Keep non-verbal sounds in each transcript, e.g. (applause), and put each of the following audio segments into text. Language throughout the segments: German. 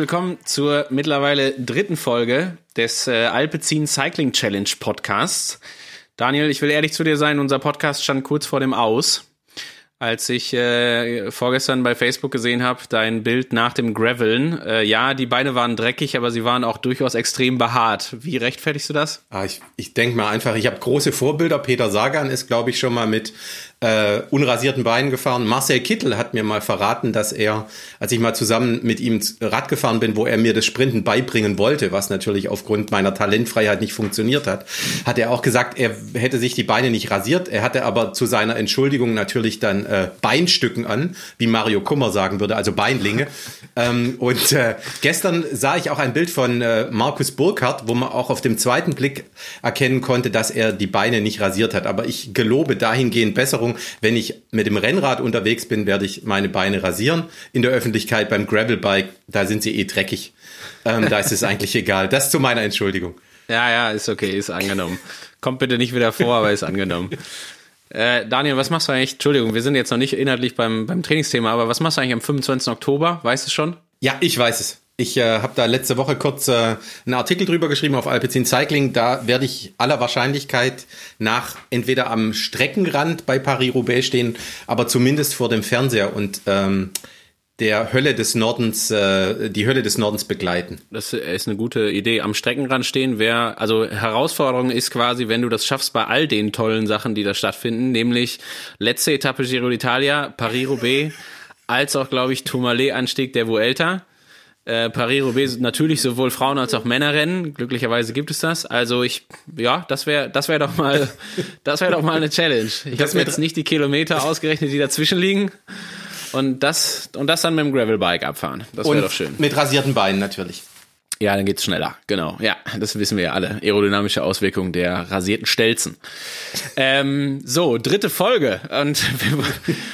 willkommen zur mittlerweile dritten Folge des äh, Alpecin Cycling Challenge Podcasts. Daniel, ich will ehrlich zu dir sein, unser Podcast stand kurz vor dem Aus als ich äh, vorgestern bei Facebook gesehen habe, dein Bild nach dem Graveln. Äh, ja, die Beine waren dreckig, aber sie waren auch durchaus extrem behaart. Wie rechtfertigst du das? Ah, ich ich denke mal einfach, ich habe große Vorbilder. Peter Sagan ist, glaube ich, schon mal mit äh, unrasierten Beinen gefahren. Marcel Kittel hat mir mal verraten, dass er, als ich mal zusammen mit ihm Rad gefahren bin, wo er mir das Sprinten beibringen wollte, was natürlich aufgrund meiner Talentfreiheit nicht funktioniert hat, hat er auch gesagt, er hätte sich die Beine nicht rasiert. Er hatte aber zu seiner Entschuldigung natürlich dann äh, Beinstücken an, wie Mario Kummer sagen würde, also Beinlinge. ähm, und äh, gestern sah ich auch ein Bild von äh, Markus Burkhardt, wo man auch auf dem zweiten Blick erkennen konnte, dass er die Beine nicht rasiert hat. Aber ich gelobe dahingehend Besserung Erfahrung, wenn ich mit dem Rennrad unterwegs bin, werde ich meine Beine rasieren. In der Öffentlichkeit beim Gravelbike, da sind sie eh dreckig. Ähm, da ist es eigentlich egal. Das zu meiner Entschuldigung. Ja, ja, ist okay, ist angenommen. Kommt bitte nicht wieder vor, aber ist angenommen. Äh, Daniel, was machst du eigentlich? Entschuldigung, wir sind jetzt noch nicht inhaltlich beim, beim Trainingsthema, aber was machst du eigentlich am 25. Oktober? Weißt du schon? Ja, ich weiß es. Ich äh, habe da letzte Woche kurz äh, einen Artikel drüber geschrieben auf Alpecin Cycling. Da werde ich aller Wahrscheinlichkeit nach entweder am Streckenrand bei Paris-Roubaix stehen, aber zumindest vor dem Fernseher und ähm, der Hölle des Nordens, äh, die Hölle des Nordens begleiten. Das ist eine gute Idee. Am Streckenrand stehen wäre, also Herausforderung ist quasi, wenn du das schaffst bei all den tollen Sachen, die da stattfinden, nämlich letzte Etappe Giro d'Italia, Paris-Roubaix, als auch, glaube ich, Tourmalet-Anstieg der Vuelta äh, Paris-Roubaix natürlich sowohl Frauen als auch Männerrennen. Glücklicherweise gibt es das. Also ich, ja, das wäre, das wäre doch mal, (laughs) das wäre doch mal eine Challenge. Ich habe mir jetzt nicht die Kilometer ausgerechnet, die dazwischen liegen. Und das, und das dann mit dem Gravelbike abfahren. Das wäre doch schön. Mit rasierten Beinen natürlich. Ja, dann geht's schneller. Genau. Ja, das wissen wir ja alle. Aerodynamische Auswirkungen der rasierten Stelzen. Ähm, so, dritte Folge. Und (laughs) wir,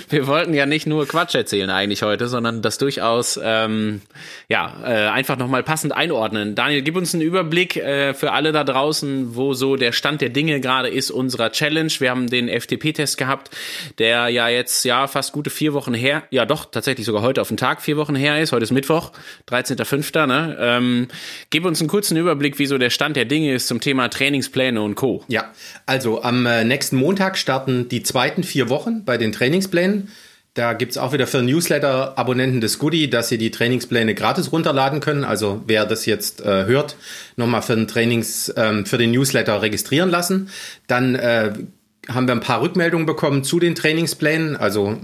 wir, wollten ja nicht nur Quatsch erzählen eigentlich heute, sondern das durchaus ähm, ja äh, einfach nochmal passend einordnen. Daniel, gib uns einen Überblick äh, für alle da draußen, wo so der Stand der Dinge gerade ist unserer Challenge. Wir haben den FTP-Test gehabt, der ja jetzt ja fast gute vier Wochen her, ja doch tatsächlich sogar heute auf den Tag vier Wochen her ist. Heute ist Mittwoch, 13.05. Ne? Ähm, Gib uns einen kurzen Überblick, wie so der Stand der Dinge ist zum Thema Trainingspläne und Co. Ja, also am äh, nächsten Montag starten die zweiten vier Wochen bei den Trainingsplänen. Da gibt es auch wieder für Newsletter-Abonnenten das Goodie, dass sie die Trainingspläne gratis runterladen können. Also wer das jetzt äh, hört, nochmal für den Trainings, ähm, für den Newsletter registrieren lassen. Dann äh, haben wir ein paar Rückmeldungen bekommen zu den Trainingsplänen, also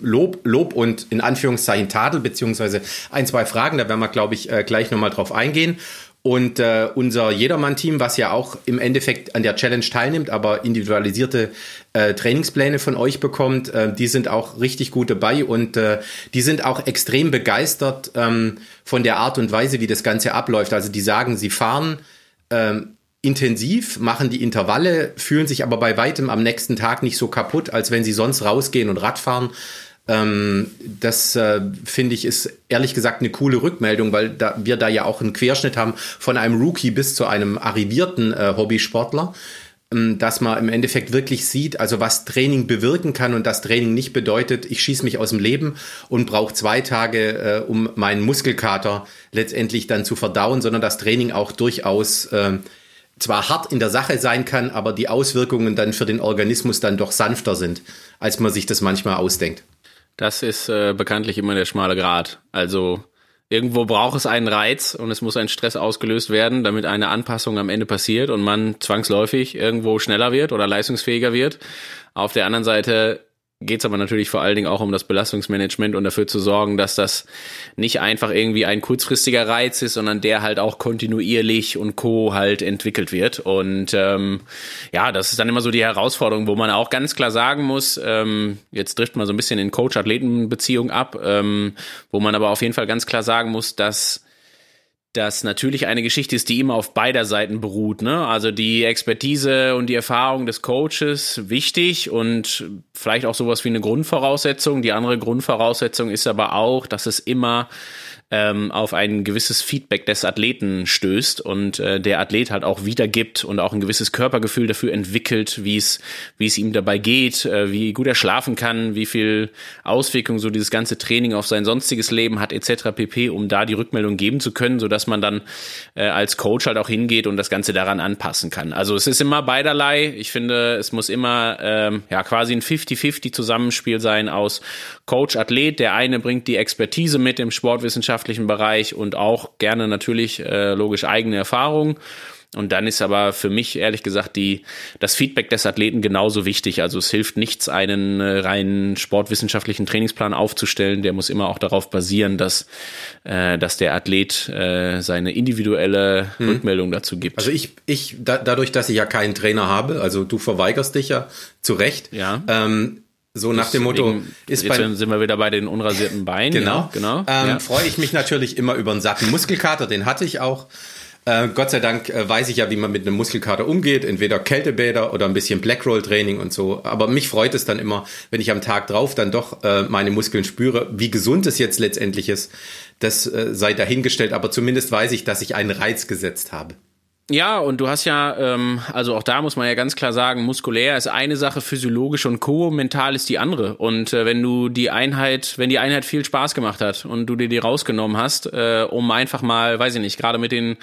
Lob, Lob und in Anführungszeichen Tadel, beziehungsweise ein, zwei Fragen, da werden wir, glaube ich, äh, gleich nochmal drauf eingehen. Und äh, unser Jedermann-Team, was ja auch im Endeffekt an der Challenge teilnimmt, aber individualisierte äh, Trainingspläne von euch bekommt, äh, die sind auch richtig gut dabei und äh, die sind auch extrem begeistert ähm, von der Art und Weise, wie das Ganze abläuft. Also die sagen, sie fahren ähm, intensiv, machen die Intervalle, fühlen sich aber bei weitem am nächsten Tag nicht so kaputt, als wenn sie sonst rausgehen und Radfahren. Ähm, das äh, finde ich ist ehrlich gesagt eine coole Rückmeldung, weil da, wir da ja auch einen Querschnitt haben von einem Rookie bis zu einem arrivierten äh, Hobbysportler ähm, dass man im Endeffekt wirklich sieht, also was Training bewirken kann und das Training nicht bedeutet, ich schieße mich aus dem Leben und brauche zwei Tage, äh, um meinen Muskelkater letztendlich dann zu verdauen, sondern das Training auch durchaus äh, zwar hart in der Sache sein kann, aber die Auswirkungen dann für den Organismus dann doch sanfter sind, als man sich das manchmal ausdenkt. Das ist äh, bekanntlich immer der schmale Grat. Also irgendwo braucht es einen Reiz und es muss ein Stress ausgelöst werden, damit eine Anpassung am Ende passiert und man zwangsläufig irgendwo schneller wird oder leistungsfähiger wird. Auf der anderen Seite geht es aber natürlich vor allen Dingen auch um das Belastungsmanagement und dafür zu sorgen, dass das nicht einfach irgendwie ein kurzfristiger Reiz ist, sondern der halt auch kontinuierlich und co halt entwickelt wird. Und ähm, ja, das ist dann immer so die Herausforderung, wo man auch ganz klar sagen muss, ähm, jetzt trifft man so ein bisschen in Coach-Athleten-Beziehung ab, ähm, wo man aber auf jeden Fall ganz klar sagen muss, dass das natürlich eine Geschichte ist, die immer auf beider Seiten beruht. Ne? Also die Expertise und die Erfahrung des Coaches wichtig und vielleicht auch sowas wie eine Grundvoraussetzung. Die andere Grundvoraussetzung ist aber auch, dass es immer ähm, auf ein gewisses Feedback des Athleten stößt und äh, der Athlet halt auch wiedergibt und auch ein gewisses Körpergefühl dafür entwickelt, wie es wie es ihm dabei geht, äh, wie gut er schlafen kann, wie viel Auswirkungen so dieses ganze Training auf sein sonstiges Leben hat etc. pp, um da die Rückmeldung geben zu können, so dass man dann äh, als Coach halt auch hingeht und das Ganze daran anpassen kann. Also es ist immer beiderlei. Ich finde, es muss immer ähm, ja quasi ein 50-50 Zusammenspiel sein aus Coach, Athlet. Der eine bringt die Expertise mit im sportwissenschaftlichen Bereich und auch gerne natürlich äh, logisch eigene Erfahrungen. Und dann ist aber für mich ehrlich gesagt die, das Feedback des Athleten genauso wichtig. Also es hilft nichts, einen äh, reinen sportwissenschaftlichen Trainingsplan aufzustellen. Der muss immer auch darauf basieren, dass, äh, dass der Athlet äh, seine individuelle hm. Rückmeldung dazu gibt. Also ich, ich da, dadurch, dass ich ja keinen Trainer habe, also du verweigerst dich ja zu Recht. Ja. Ähm, so nach dem Motto, ist jetzt bei, sind wir wieder bei den unrasierten Beinen. Genau, ja, genau. Ähm, ja. Freue ich mich natürlich immer über einen satten Muskelkater, den hatte ich auch. Äh, Gott sei Dank äh, weiß ich ja, wie man mit einem Muskelkater umgeht, entweder Kältebäder oder ein bisschen Blackroll-Training und so. Aber mich freut es dann immer, wenn ich am Tag drauf dann doch äh, meine Muskeln spüre. Wie gesund es jetzt letztendlich ist, das äh, sei dahingestellt. Aber zumindest weiß ich, dass ich einen Reiz gesetzt habe. Ja, und du hast ja, ähm, also auch da muss man ja ganz klar sagen, muskulär ist eine Sache, physiologisch und co, mental ist die andere. Und äh, wenn du die Einheit, wenn die Einheit viel Spaß gemacht hat und du dir die rausgenommen hast, äh, um einfach mal, weiß ich nicht, gerade mit den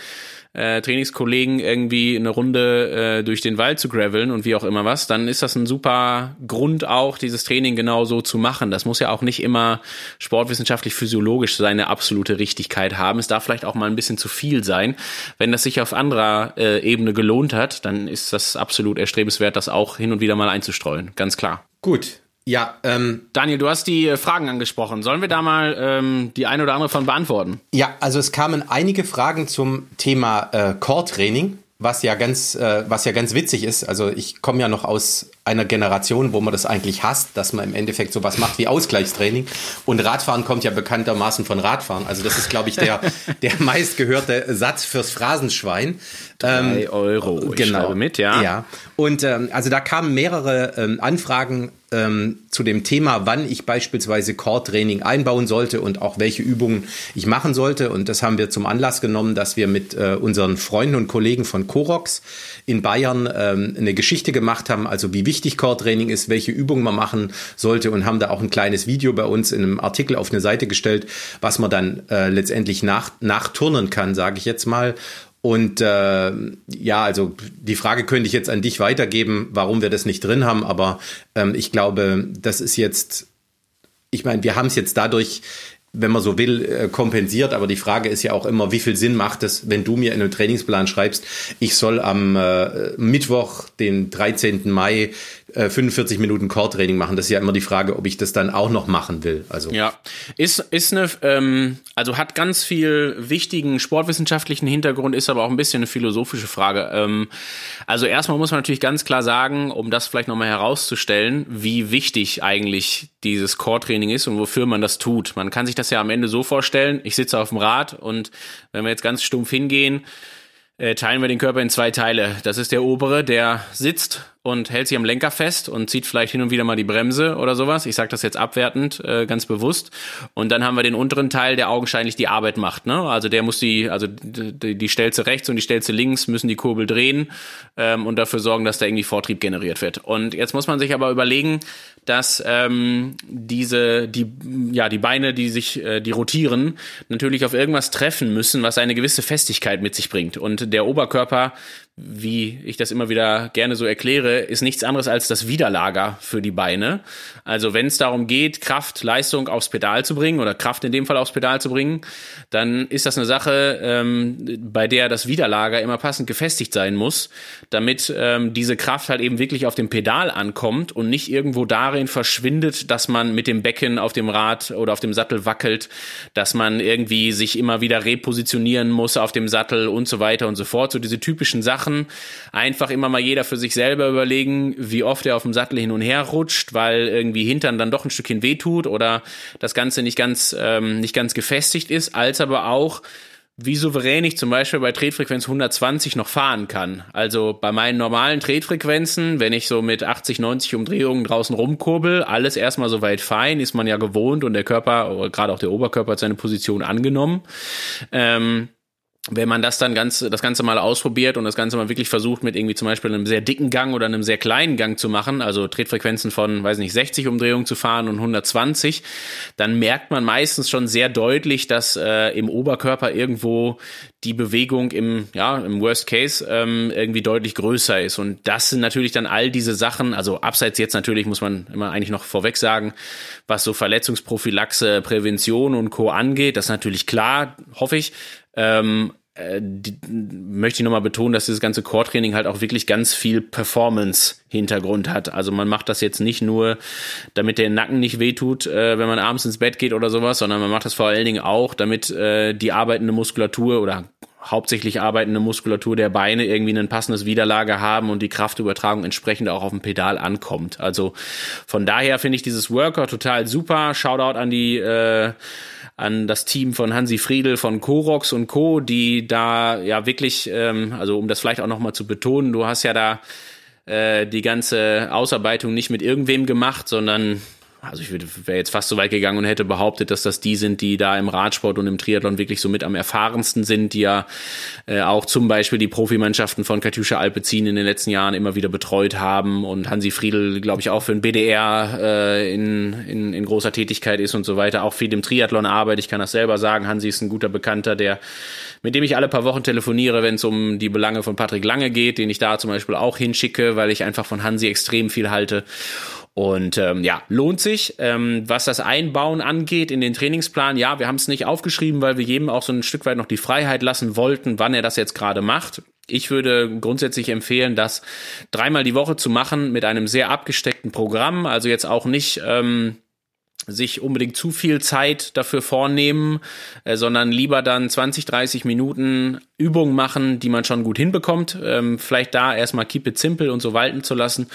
äh, Trainingskollegen irgendwie eine Runde äh, durch den Wald zu graveln und wie auch immer was, dann ist das ein super Grund auch, dieses Training genau so zu machen. Das muss ja auch nicht immer sportwissenschaftlich physiologisch seine absolute Richtigkeit haben. Es darf vielleicht auch mal ein bisschen zu viel sein. Wenn das sich auf anderer äh, Ebene gelohnt hat, dann ist das absolut erstrebenswert, das auch hin und wieder mal einzustreuen. Ganz klar. Gut, ja, ähm, Daniel, du hast die äh, Fragen angesprochen. Sollen wir da mal ähm, die eine oder andere von beantworten? Ja, also es kamen einige Fragen zum Thema äh, Core-Training, was ja ganz, äh, was ja ganz witzig ist. Also ich komme ja noch aus einer Generation, wo man das eigentlich hasst, dass man im Endeffekt sowas macht wie Ausgleichstraining. Und Radfahren kommt ja bekanntermaßen von Radfahren. Also das ist, glaube ich, der, (laughs) der meistgehörte Satz fürs Phrasenschwein. Drei ähm, Euro. Ich genau. mit, ja. Ja. Und ähm, also da kamen mehrere ähm, Anfragen ähm, zu dem Thema, wann ich beispielsweise Core-Training einbauen sollte und auch welche Übungen ich machen sollte. Und das haben wir zum Anlass genommen, dass wir mit äh, unseren Freunden und Kollegen von Corox in Bayern ähm, eine Geschichte gemacht haben, also wie wichtig Core-Training ist, welche Übungen man machen sollte und haben da auch ein kleines Video bei uns in einem Artikel auf eine Seite gestellt, was man dann äh, letztendlich nach, nachturnen kann, sage ich jetzt mal. Und äh, ja, also die Frage könnte ich jetzt an dich weitergeben, warum wir das nicht drin haben, aber ähm, ich glaube, das ist jetzt, ich meine, wir haben es jetzt dadurch wenn man so will, äh, kompensiert. Aber die Frage ist ja auch immer, wie viel Sinn macht es, wenn du mir in einem Trainingsplan schreibst, ich soll am äh, Mittwoch, den 13. Mai, 45 äh, Minuten Core-Training machen. Das ist ja immer die Frage, ob ich das dann auch noch machen will. Also ja, ist ist eine ähm, also hat ganz viel wichtigen sportwissenschaftlichen Hintergrund, ist aber auch ein bisschen eine philosophische Frage. Ähm, also erstmal muss man natürlich ganz klar sagen, um das vielleicht nochmal herauszustellen, wie wichtig eigentlich dieses Core-Training ist und wofür man das tut. Man kann sich das ja am Ende so vorstellen: Ich sitze auf dem Rad und wenn wir jetzt ganz stumpf hingehen äh, teilen wir den Körper in zwei Teile. Das ist der obere, der sitzt und hält sich am Lenker fest und zieht vielleicht hin und wieder mal die Bremse oder sowas. Ich sage das jetzt abwertend, äh, ganz bewusst. Und dann haben wir den unteren Teil, der augenscheinlich die Arbeit macht. Ne? Also der muss die, also die, die Stelze rechts und die Stelze links müssen die Kurbel drehen ähm, und dafür sorgen, dass da irgendwie Vortrieb generiert wird. Und jetzt muss man sich aber überlegen, dass ähm, diese, die, ja, die Beine, die sich, äh, die rotieren, natürlich auf irgendwas treffen müssen, was eine gewisse Festigkeit mit sich bringt. Und der Oberkörper wie ich das immer wieder gerne so erkläre, ist nichts anderes als das Widerlager für die Beine. Also wenn es darum geht, Kraft, Leistung aufs Pedal zu bringen oder Kraft in dem Fall aufs Pedal zu bringen, dann ist das eine Sache, ähm, bei der das Widerlager immer passend gefestigt sein muss, damit ähm, diese Kraft halt eben wirklich auf dem Pedal ankommt und nicht irgendwo darin verschwindet, dass man mit dem Becken auf dem Rad oder auf dem Sattel wackelt, dass man irgendwie sich immer wieder repositionieren muss auf dem Sattel und so weiter und so fort. So diese typischen Sachen Sachen. Einfach immer mal jeder für sich selber überlegen, wie oft er auf dem Sattel hin und her rutscht, weil irgendwie Hintern dann doch ein Stückchen wehtut oder das Ganze nicht ganz, ähm, nicht ganz gefestigt ist, als aber auch wie souverän ich zum Beispiel bei Tretfrequenz 120 noch fahren kann. Also bei meinen normalen Tretfrequenzen, wenn ich so mit 80, 90 Umdrehungen draußen rumkurbel, alles erstmal soweit fein, ist man ja gewohnt und der Körper, gerade auch der Oberkörper hat seine Position angenommen. Ähm, wenn man das dann ganz, das Ganze mal ausprobiert und das Ganze mal wirklich versucht, mit irgendwie zum Beispiel einem sehr dicken Gang oder einem sehr kleinen Gang zu machen, also Tretfrequenzen von, weiß nicht, 60 Umdrehungen zu fahren und 120, dann merkt man meistens schon sehr deutlich, dass äh, im Oberkörper irgendwo die Bewegung im, ja, im Worst Case ähm, irgendwie deutlich größer ist. Und das sind natürlich dann all diese Sachen, also abseits jetzt natürlich muss man immer eigentlich noch vorweg sagen, was so Verletzungsprophylaxe, Prävention und Co. angeht, das ist natürlich klar, hoffe ich. Ähm, äh, die, möchte ich nochmal betonen, dass dieses ganze Core-Training halt auch wirklich ganz viel Performance-Hintergrund hat. Also man macht das jetzt nicht nur, damit der Nacken nicht wehtut, äh, wenn man abends ins Bett geht oder sowas, sondern man macht das vor allen Dingen auch, damit äh, die arbeitende Muskulatur oder hauptsächlich arbeitende Muskulatur der Beine irgendwie ein passendes Widerlager haben und die Kraftübertragung entsprechend auch auf dem Pedal ankommt. Also von daher finde ich dieses Worker total super. Shoutout an die äh, an das Team von Hansi Friedel von Korox und Co., die da ja wirklich, ähm, also um das vielleicht auch nochmal zu betonen, du hast ja da äh, die ganze Ausarbeitung nicht mit irgendwem gemacht, sondern also ich wäre jetzt fast so weit gegangen und hätte behauptet, dass das die sind, die da im Radsport und im Triathlon wirklich so mit am erfahrensten sind, die ja äh, auch zum Beispiel die Profimannschaften von Katjuscha Alpezin in den letzten Jahren immer wieder betreut haben und Hansi Friedel, glaube ich, auch für den BDR äh, in, in, in großer Tätigkeit ist und so weiter, auch viel im Triathlon arbeitet. Ich kann das selber sagen. Hansi ist ein guter Bekannter, der mit dem ich alle paar Wochen telefoniere, wenn es um die Belange von Patrick Lange geht, den ich da zum Beispiel auch hinschicke, weil ich einfach von Hansi extrem viel halte. Und ähm, ja, lohnt sich. Ähm, was das Einbauen angeht in den Trainingsplan, ja, wir haben es nicht aufgeschrieben, weil wir jedem auch so ein Stück weit noch die Freiheit lassen wollten, wann er das jetzt gerade macht. Ich würde grundsätzlich empfehlen, das dreimal die Woche zu machen mit einem sehr abgesteckten Programm. Also jetzt auch nicht. Ähm, sich unbedingt zu viel Zeit dafür vornehmen, äh, sondern lieber dann 20, 30 Minuten Übungen machen, die man schon gut hinbekommt. Ähm, vielleicht da erstmal keep it simple und so walten zu lassen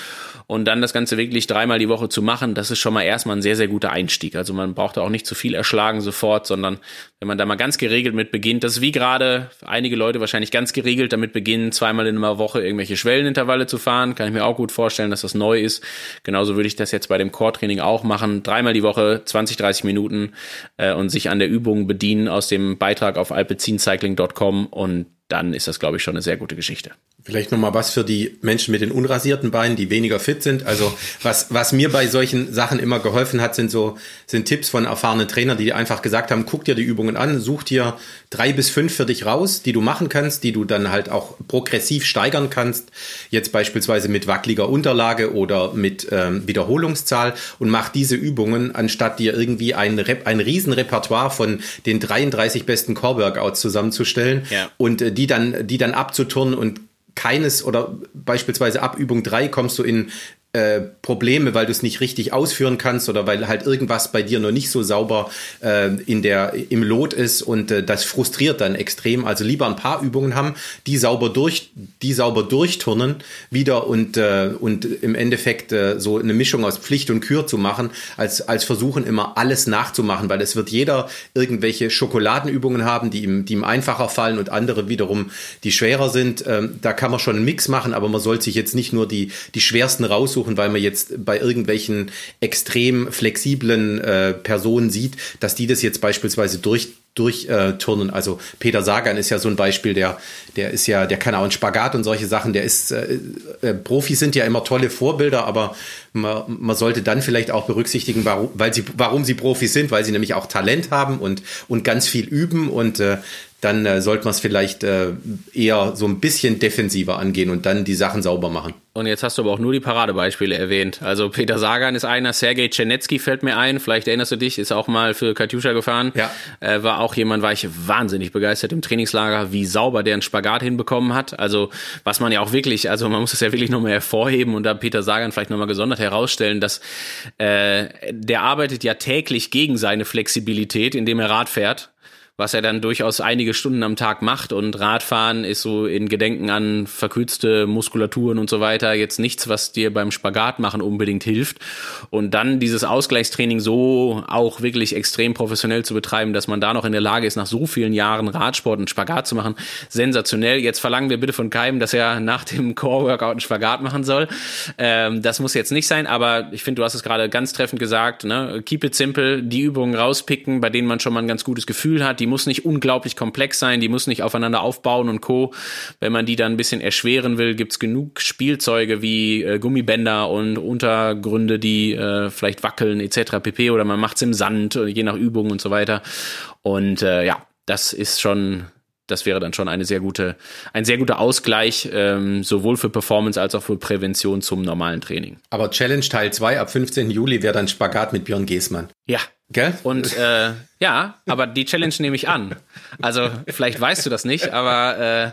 und dann das Ganze wirklich dreimal die Woche zu machen. Das ist schon mal erstmal ein sehr, sehr guter Einstieg. Also man braucht da auch nicht zu viel erschlagen sofort, sondern wenn man da mal ganz geregelt mit beginnt, das ist wie gerade einige Leute wahrscheinlich ganz geregelt damit beginnen, zweimal in einer Woche irgendwelche Schwellenintervalle zu fahren. Kann ich mir auch gut vorstellen, dass das neu ist. Genauso würde ich das jetzt bei dem Core-Training auch machen. Dreimal die Woche, 20, 30 Minuten äh, und sich an der Übung bedienen aus dem Beitrag auf alpezincycling.com und dann ist das, glaube ich, schon eine sehr gute Geschichte. Vielleicht nochmal was für die Menschen mit den unrasierten Beinen, die weniger fit sind. Also was, was mir bei solchen Sachen immer geholfen hat, sind so sind Tipps von erfahrenen Trainern, die einfach gesagt haben, guck dir die Übungen an, such dir drei bis fünf für dich raus, die du machen kannst, die du dann halt auch progressiv steigern kannst. Jetzt beispielsweise mit wackeliger Unterlage oder mit ähm, Wiederholungszahl und mach diese Übungen, anstatt dir irgendwie ein, Rep ein Riesenrepertoire von den 33 besten Core-Workouts zusammenzustellen ja. und äh, die dann, die dann abzuturnen und keines oder beispielsweise ab Übung 3 kommst du in äh, Probleme, weil du es nicht richtig ausführen kannst oder weil halt irgendwas bei dir noch nicht so sauber äh, in der im Lot ist und äh, das frustriert dann extrem. Also lieber ein paar Übungen haben, die sauber durch die sauber durchturnen wieder und äh, und im Endeffekt äh, so eine Mischung aus Pflicht und Kür zu machen, als als versuchen immer alles nachzumachen, weil es wird jeder irgendwelche Schokoladenübungen haben, die ihm die ihm einfacher fallen und andere wiederum die schwerer sind. Ähm, da kann man schon einen Mix machen, aber man sollte sich jetzt nicht nur die die schwersten raussuchen aussuchen, weil man jetzt bei irgendwelchen extrem flexiblen äh, Personen sieht, dass die das jetzt beispielsweise durch durchturnen. Äh, also Peter Sagan ist ja so ein Beispiel, der, der ist ja, der kann auch einen Spagat und solche Sachen. Der ist, äh, äh, Profis sind ja immer tolle Vorbilder, aber man, man sollte dann vielleicht auch berücksichtigen, warum, weil sie, warum sie Profis sind, weil sie nämlich auch Talent haben und, und ganz viel üben und äh, dann äh, sollte man es vielleicht äh, eher so ein bisschen defensiver angehen und dann die Sachen sauber machen. Und jetzt hast du aber auch nur die Paradebeispiele erwähnt. Also Peter Sagan ist einer, Sergej Czernetski fällt mir ein, vielleicht erinnerst du dich, ist auch mal für Katjuscha gefahren. Ja. Äh, war auch jemand, war ich wahnsinnig begeistert im Trainingslager, wie sauber der einen Spagat hinbekommen hat. Also was man ja auch wirklich, also man muss es ja wirklich nochmal hervorheben und da Peter Sagan vielleicht nochmal gesondert herausstellen, dass äh, der arbeitet ja täglich gegen seine Flexibilität, indem er Rad fährt was er dann durchaus einige Stunden am Tag macht. Und Radfahren ist so in Gedenken an verkürzte Muskulaturen und so weiter jetzt nichts, was dir beim Spagat machen unbedingt hilft. Und dann dieses Ausgleichstraining so auch wirklich extrem professionell zu betreiben, dass man da noch in der Lage ist, nach so vielen Jahren Radsport und Spagat zu machen, sensationell. Jetzt verlangen wir bitte von Keim, dass er nach dem Core-Workout einen Spagat machen soll. Ähm, das muss jetzt nicht sein, aber ich finde, du hast es gerade ganz treffend gesagt, ne? keep it simple, die Übungen rauspicken, bei denen man schon mal ein ganz gutes Gefühl hat. Die muss nicht unglaublich komplex sein, die muss nicht aufeinander aufbauen und Co. Wenn man die dann ein bisschen erschweren will, gibt's genug Spielzeuge wie äh, Gummibänder und Untergründe, die äh, vielleicht wackeln etc. pp. Oder man macht's im Sand, äh, je nach Übung und so weiter. Und äh, ja, das ist schon das wäre dann schon eine sehr gute, ein sehr guter Ausgleich, ähm, sowohl für Performance als auch für Prävention zum normalen Training. Aber Challenge Teil 2 ab 15. Juli wäre dann Spagat mit Björn Geßmann. Ja. Gell? Und äh, ja, aber die Challenge nehme ich an. Also vielleicht weißt du das nicht, aber äh,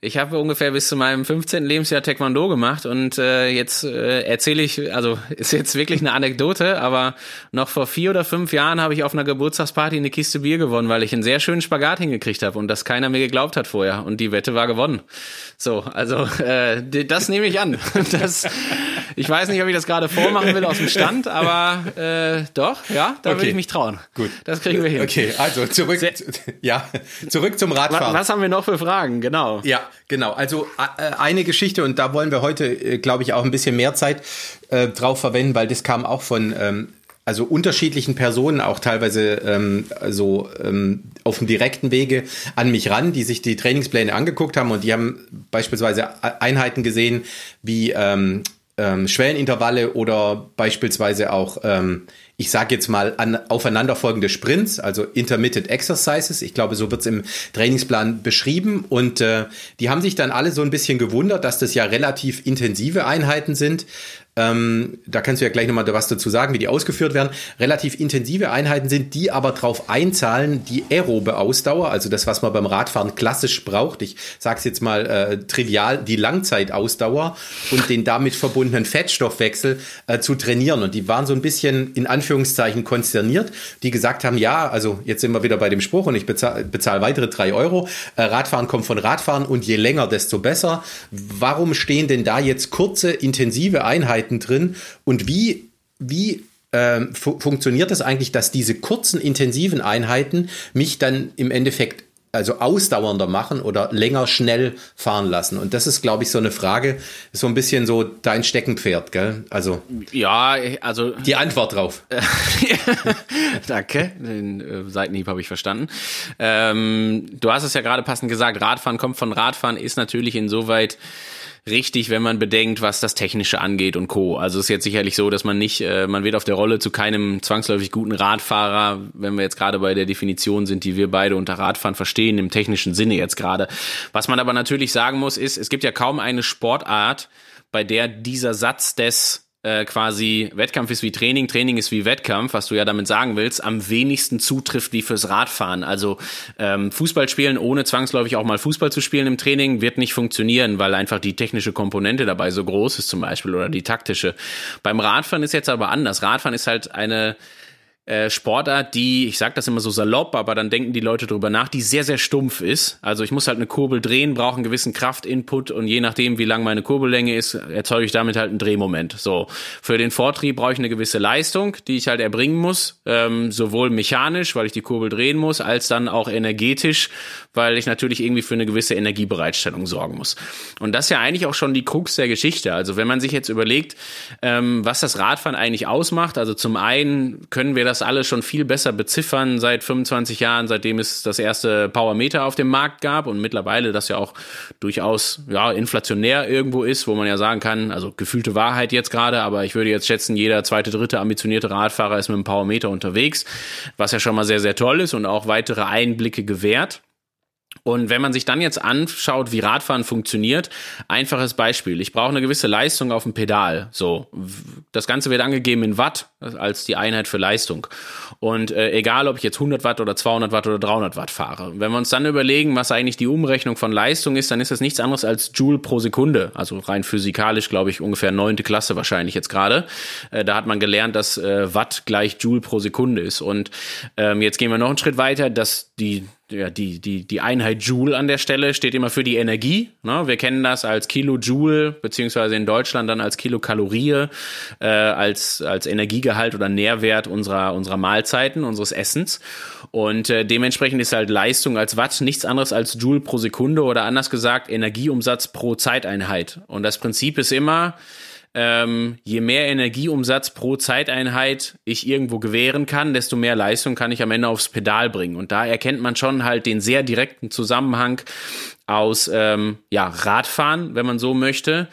ich habe ungefähr bis zu meinem 15. Lebensjahr Taekwondo gemacht und äh, jetzt äh, erzähle ich, also ist jetzt wirklich eine Anekdote, aber noch vor vier oder fünf Jahren habe ich auf einer Geburtstagsparty eine Kiste Bier gewonnen, weil ich einen sehr schönen Spagat hingekriegt habe und das keiner mir geglaubt hat vorher und die Wette war gewonnen. So, also äh, das nehme ich an. (laughs) Das, ich weiß nicht, ob ich das gerade vormachen will aus dem Stand, aber äh, doch, ja, da okay. würde ich mich trauen. Gut. Das kriegen wir hin. Okay, also zurück, Sehr, ja, zurück zum Radfahren. Was haben wir noch für Fragen? Genau. Ja, genau. Also äh, eine Geschichte und da wollen wir heute, äh, glaube ich, auch ein bisschen mehr Zeit äh, drauf verwenden, weil das kam auch von ähm, also unterschiedlichen Personen, auch teilweise ähm, so ähm, auf dem direkten Wege an mich ran, die sich die Trainingspläne angeguckt haben und die haben beispielsweise Einheiten gesehen wie ähm, ähm, Schwellenintervalle oder beispielsweise auch, ähm, ich sage jetzt mal, an, aufeinanderfolgende Sprints, also Intermittent Exercises. Ich glaube, so wird es im Trainingsplan beschrieben. Und äh, die haben sich dann alle so ein bisschen gewundert, dass das ja relativ intensive Einheiten sind. Ähm, da kannst du ja gleich nochmal was dazu sagen, wie die ausgeführt werden. Relativ intensive Einheiten sind, die aber darauf einzahlen, die aerobe Ausdauer, also das, was man beim Radfahren klassisch braucht. Ich sage es jetzt mal äh, trivial, die Langzeitausdauer und den damit verbundenen Fettstoffwechsel äh, zu trainieren. Und die waren so ein bisschen in Anführungszeichen konsterniert, die gesagt haben, ja, also jetzt sind wir wieder bei dem Spruch und ich bezahle bezahl weitere drei Euro. Äh, Radfahren kommt von Radfahren und je länger, desto besser. Warum stehen denn da jetzt kurze, intensive Einheiten Einheiten drin und wie, wie ähm, fu funktioniert das eigentlich, dass diese kurzen, intensiven Einheiten mich dann im Endeffekt also ausdauernder machen oder länger schnell fahren lassen? Und das ist, glaube ich, so eine Frage, so ein bisschen so dein Steckenpferd, gell? Also ja, also die Antwort drauf. (laughs) Danke, den äh, Seitenhieb habe ich verstanden. Ähm, du hast es ja gerade passend gesagt, Radfahren kommt von Radfahren, ist natürlich insoweit richtig, wenn man bedenkt, was das Technische angeht und Co. Also es ist jetzt sicherlich so, dass man nicht, äh, man wird auf der Rolle zu keinem zwangsläufig guten Radfahrer, wenn wir jetzt gerade bei der Definition sind, die wir beide unter Radfahren verstehen, im technischen Sinne jetzt gerade. Was man aber natürlich sagen muss, ist, es gibt ja kaum eine Sportart, bei der dieser Satz des äh, quasi Wettkampf ist wie Training, Training ist wie Wettkampf, was du ja damit sagen willst, am wenigsten zutrifft wie fürs Radfahren. Also ähm, Fußball spielen, ohne zwangsläufig auch mal Fußball zu spielen im Training, wird nicht funktionieren, weil einfach die technische Komponente dabei so groß ist zum Beispiel oder die taktische. Beim Radfahren ist jetzt aber anders. Radfahren ist halt eine äh, Sportart, die, ich sag das immer so salopp, aber dann denken die Leute drüber nach, die sehr, sehr stumpf ist. Also ich muss halt eine Kurbel drehen, brauche einen gewissen Kraftinput und je nachdem, wie lang meine Kurbellänge ist, erzeuge ich damit halt einen Drehmoment. So, für den Vortrieb brauche ich eine gewisse Leistung, die ich halt erbringen muss, ähm, sowohl mechanisch, weil ich die Kurbel drehen muss, als dann auch energetisch, weil ich natürlich irgendwie für eine gewisse Energiebereitstellung sorgen muss. Und das ist ja eigentlich auch schon die Krux der Geschichte. Also wenn man sich jetzt überlegt, ähm, was das Radfahren eigentlich ausmacht, also zum einen können wir das das alle schon viel besser beziffern seit 25 Jahren, seitdem es das erste Powermeter auf dem Markt gab und mittlerweile das ja auch durchaus ja inflationär irgendwo ist, wo man ja sagen kann, also gefühlte Wahrheit jetzt gerade, aber ich würde jetzt schätzen, jeder zweite, dritte ambitionierte Radfahrer ist mit einem Powermeter unterwegs, was ja schon mal sehr, sehr toll ist und auch weitere Einblicke gewährt. Und wenn man sich dann jetzt anschaut, wie Radfahren funktioniert, einfaches Beispiel. Ich brauche eine gewisse Leistung auf dem Pedal. So, das Ganze wird angegeben in Watt als die Einheit für Leistung. Und äh, egal, ob ich jetzt 100 Watt oder 200 Watt oder 300 Watt fahre. Wenn wir uns dann überlegen, was eigentlich die Umrechnung von Leistung ist, dann ist das nichts anderes als Joule pro Sekunde. Also rein physikalisch, glaube ich, ungefähr neunte Klasse wahrscheinlich jetzt gerade. Äh, da hat man gelernt, dass äh, Watt gleich Joule pro Sekunde ist. Und ähm, jetzt gehen wir noch einen Schritt weiter, dass die ja, die, die, die Einheit Joule an der Stelle steht immer für die Energie. Ne? Wir kennen das als Kilojoule, beziehungsweise in Deutschland dann als Kilokalorie, äh, als, als Energiegehalt oder Nährwert unserer, unserer Mahlzeiten, unseres Essens. Und äh, dementsprechend ist halt Leistung als Watt nichts anderes als Joule pro Sekunde oder anders gesagt Energieumsatz pro Zeiteinheit. Und das Prinzip ist immer, ähm, je mehr Energieumsatz pro Zeiteinheit ich irgendwo gewähren kann, desto mehr Leistung kann ich am Ende aufs Pedal bringen. Und da erkennt man schon halt den sehr direkten Zusammenhang aus ähm, ja, Radfahren, wenn man so möchte,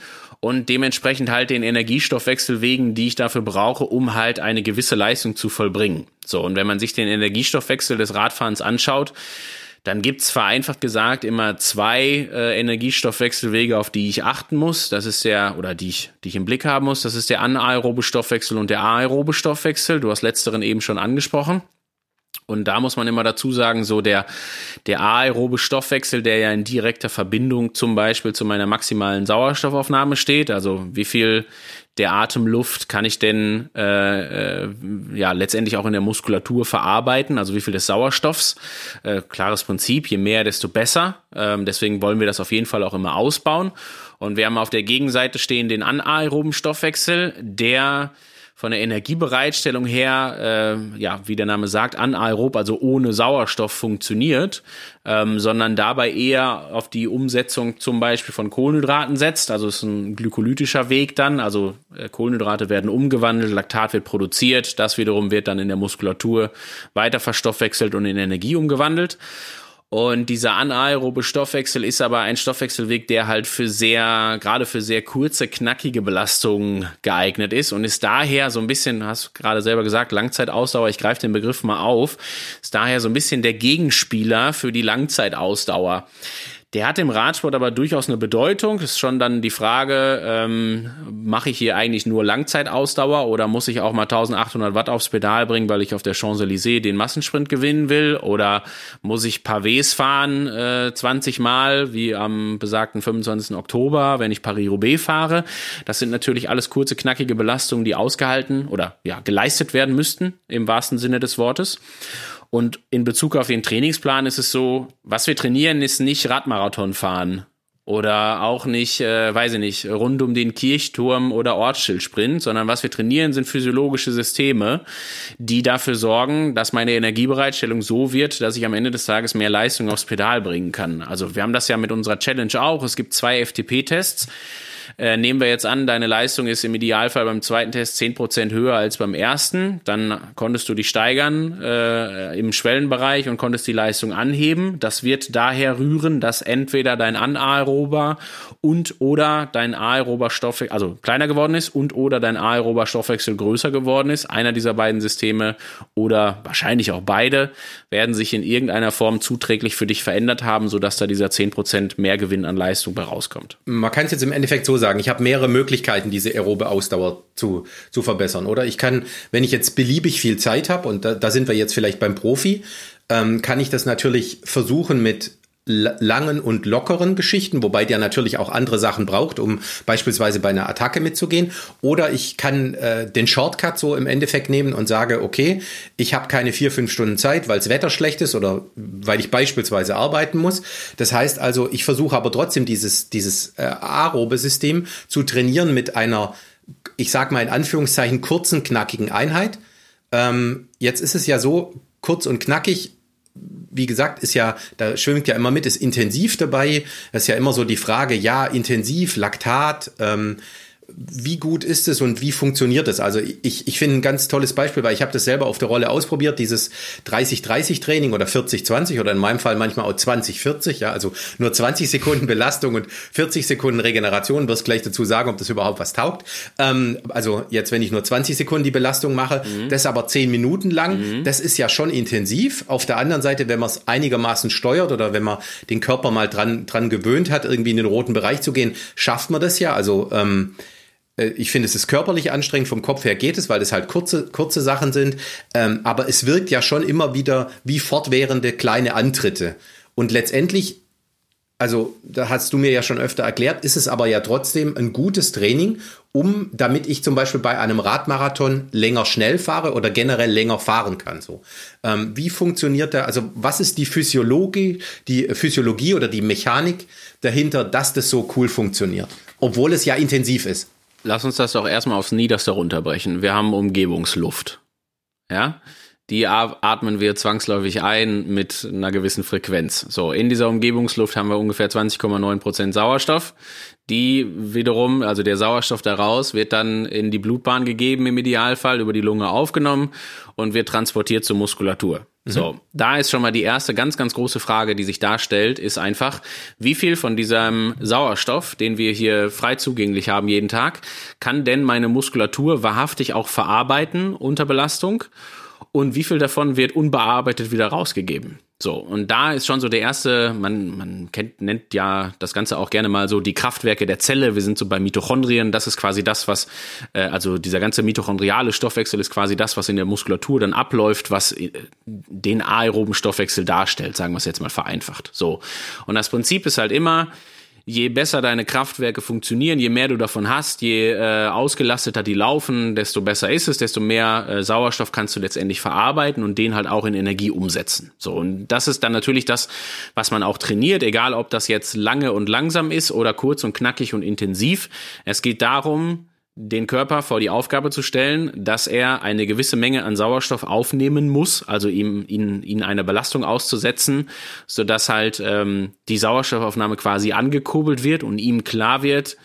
und dementsprechend halt den Energiestoffwechselwegen, die ich dafür brauche, um halt eine gewisse Leistung zu vollbringen. So, und wenn man sich den Energiestoffwechsel des Radfahrens anschaut, dann gibt's vereinfacht gesagt immer zwei äh, Energiestoffwechselwege, auf die ich achten muss. Das ist der, oder die ich, die ich im Blick haben muss. Das ist der anaerobe Stoffwechsel und der aerobe Stoffwechsel. Du hast letzteren eben schon angesprochen. Und da muss man immer dazu sagen, so der, der aerobe Stoffwechsel, der ja in direkter Verbindung zum Beispiel zu meiner maximalen Sauerstoffaufnahme steht, also wie viel der Atemluft kann ich denn äh, äh, ja letztendlich auch in der Muskulatur verarbeiten, also wie viel des Sauerstoffs. Äh, klares Prinzip, je mehr, desto besser. Ähm, deswegen wollen wir das auf jeden Fall auch immer ausbauen. Und wir haben auf der Gegenseite stehen den anaeroben Stoffwechsel, der von der Energiebereitstellung her, äh, ja, wie der Name sagt, anaerob, also ohne Sauerstoff funktioniert, ähm, sondern dabei eher auf die Umsetzung zum Beispiel von Kohlenhydraten setzt. Also es ist ein glykolytischer Weg dann, also äh, Kohlenhydrate werden umgewandelt, Laktat wird produziert, das wiederum wird dann in der Muskulatur weiter verstoffwechselt und in Energie umgewandelt. Und dieser anaerobe Stoffwechsel ist aber ein Stoffwechselweg, der halt für sehr, gerade für sehr kurze, knackige Belastungen geeignet ist und ist daher so ein bisschen, hast du gerade selber gesagt, Langzeitausdauer, ich greife den Begriff mal auf, ist daher so ein bisschen der Gegenspieler für die Langzeitausdauer. Der hat im Radsport aber durchaus eine Bedeutung. Ist schon dann die Frage, ähm, mache ich hier eigentlich nur Langzeitausdauer oder muss ich auch mal 1800 Watt aufs Pedal bringen, weil ich auf der Champs-Élysées den Massensprint gewinnen will? Oder muss ich Pavés fahren äh, 20 Mal, wie am besagten 25. Oktober, wenn ich Paris-Roubaix fahre? Das sind natürlich alles kurze, knackige Belastungen, die ausgehalten oder ja, geleistet werden müssten, im wahrsten Sinne des Wortes. Und in Bezug auf den Trainingsplan ist es so, was wir trainieren, ist nicht Radmarathon fahren oder auch nicht, äh, weiß ich nicht, rund um den Kirchturm oder Ortsschildsprint, sondern was wir trainieren, sind physiologische Systeme, die dafür sorgen, dass meine Energiebereitstellung so wird, dass ich am Ende des Tages mehr Leistung aufs Pedal bringen kann. Also wir haben das ja mit unserer Challenge auch. Es gibt zwei FTP-Tests. Äh, nehmen wir jetzt an, deine Leistung ist im Idealfall beim zweiten Test zehn Prozent höher als beim ersten, dann konntest du dich steigern äh, im Schwellenbereich und konntest die Leistung anheben. Das wird daher rühren, dass entweder dein anaerober und oder dein aerober Stoffwechsel, also kleiner geworden ist und oder dein aerober Stoffwechsel größer geworden ist. Einer dieser beiden Systeme oder wahrscheinlich auch beide werden sich in irgendeiner Form zuträglich für dich verändert haben, sodass da dieser zehn Prozent Mehrgewinn an Leistung bei rauskommt. Man kann es jetzt im Endeffekt so sagen, ich habe mehrere Möglichkeiten, diese aerobe Ausdauer zu, zu verbessern. Oder ich kann, wenn ich jetzt beliebig viel Zeit habe, und da, da sind wir jetzt vielleicht beim Profi, ähm, kann ich das natürlich versuchen mit langen und lockeren Geschichten, wobei der natürlich auch andere Sachen braucht, um beispielsweise bei einer Attacke mitzugehen. Oder ich kann äh, den Shortcut so im Endeffekt nehmen und sage, okay, ich habe keine vier, fünf Stunden Zeit, weil das Wetter schlecht ist oder weil ich beispielsweise arbeiten muss. Das heißt also, ich versuche aber trotzdem dieses, dieses äh, aerobe System zu trainieren mit einer, ich sag mal in Anführungszeichen, kurzen, knackigen Einheit. Ähm, jetzt ist es ja so, kurz und knackig wie gesagt, ist ja, da schwimmt ja immer mit, ist intensiv dabei. Das ist ja immer so die Frage, ja, intensiv, Laktat, ähm, wie gut ist es und wie funktioniert es? Also ich, ich finde ein ganz tolles Beispiel, weil ich habe das selber auf der Rolle ausprobiert, dieses 30-30-Training oder 40-20 oder in meinem Fall manchmal auch 20-40, ja, also nur 20 Sekunden Belastung und 40 Sekunden Regeneration, wirst gleich dazu sagen, ob das überhaupt was taugt. Ähm, also jetzt, wenn ich nur 20 Sekunden die Belastung mache, mhm. das aber 10 Minuten lang, mhm. das ist ja schon intensiv. Auf der anderen Seite, wenn man es einigermaßen steuert oder wenn man den Körper mal dran, dran gewöhnt hat, irgendwie in den roten Bereich zu gehen, schafft man das ja. Also ähm, äh, ich finde, es ist körperlich anstrengend, vom Kopf her geht es, weil es halt kurze, kurze Sachen sind. Ähm, aber es wirkt ja schon immer wieder wie fortwährende kleine Antritte. Und letztendlich, also da hast du mir ja schon öfter erklärt, ist es aber ja trotzdem ein gutes Training, um, damit ich zum Beispiel bei einem Radmarathon länger schnell fahre oder generell länger fahren kann. So, ähm, wie funktioniert da? Also was ist die Physiologie, die Physiologie oder die Mechanik dahinter, dass das so cool funktioniert, obwohl es ja intensiv ist? Lass uns das doch erstmal aufs Niederste runterbrechen. Wir haben Umgebungsluft. Ja? Die atmen wir zwangsläufig ein mit einer gewissen Frequenz. So, in dieser Umgebungsluft haben wir ungefähr 20,9 Prozent Sauerstoff. Die wiederum, also der Sauerstoff daraus, wird dann in die Blutbahn gegeben im Idealfall, über die Lunge aufgenommen und wird transportiert zur Muskulatur. Mhm. So, da ist schon mal die erste ganz, ganz große Frage, die sich darstellt, ist einfach, wie viel von diesem Sauerstoff, den wir hier frei zugänglich haben jeden Tag, kann denn meine Muskulatur wahrhaftig auch verarbeiten unter Belastung? Und wie viel davon wird unbearbeitet wieder rausgegeben? So, und da ist schon so der erste, man, man kennt, nennt ja das Ganze auch gerne mal so die Kraftwerke der Zelle. Wir sind so bei Mitochondrien. Das ist quasi das, was, äh, also dieser ganze mitochondriale Stoffwechsel ist quasi das, was in der Muskulatur dann abläuft, was äh, den aeroben Stoffwechsel darstellt, sagen wir es jetzt mal vereinfacht. So. Und das Prinzip ist halt immer, je besser deine Kraftwerke funktionieren, je mehr du davon hast, je äh, ausgelasteter die laufen, desto besser ist es, desto mehr äh, Sauerstoff kannst du letztendlich verarbeiten und den halt auch in Energie umsetzen. So, und das ist dann natürlich das, was man auch trainiert, egal ob das jetzt lange und langsam ist oder kurz und knackig und intensiv. Es geht darum, den Körper vor die Aufgabe zu stellen, dass er eine gewisse Menge an Sauerstoff aufnehmen muss, also ihm ihn, ihn eine Belastung auszusetzen, so dass halt ähm, die Sauerstoffaufnahme quasi angekurbelt wird und ihm klar wird,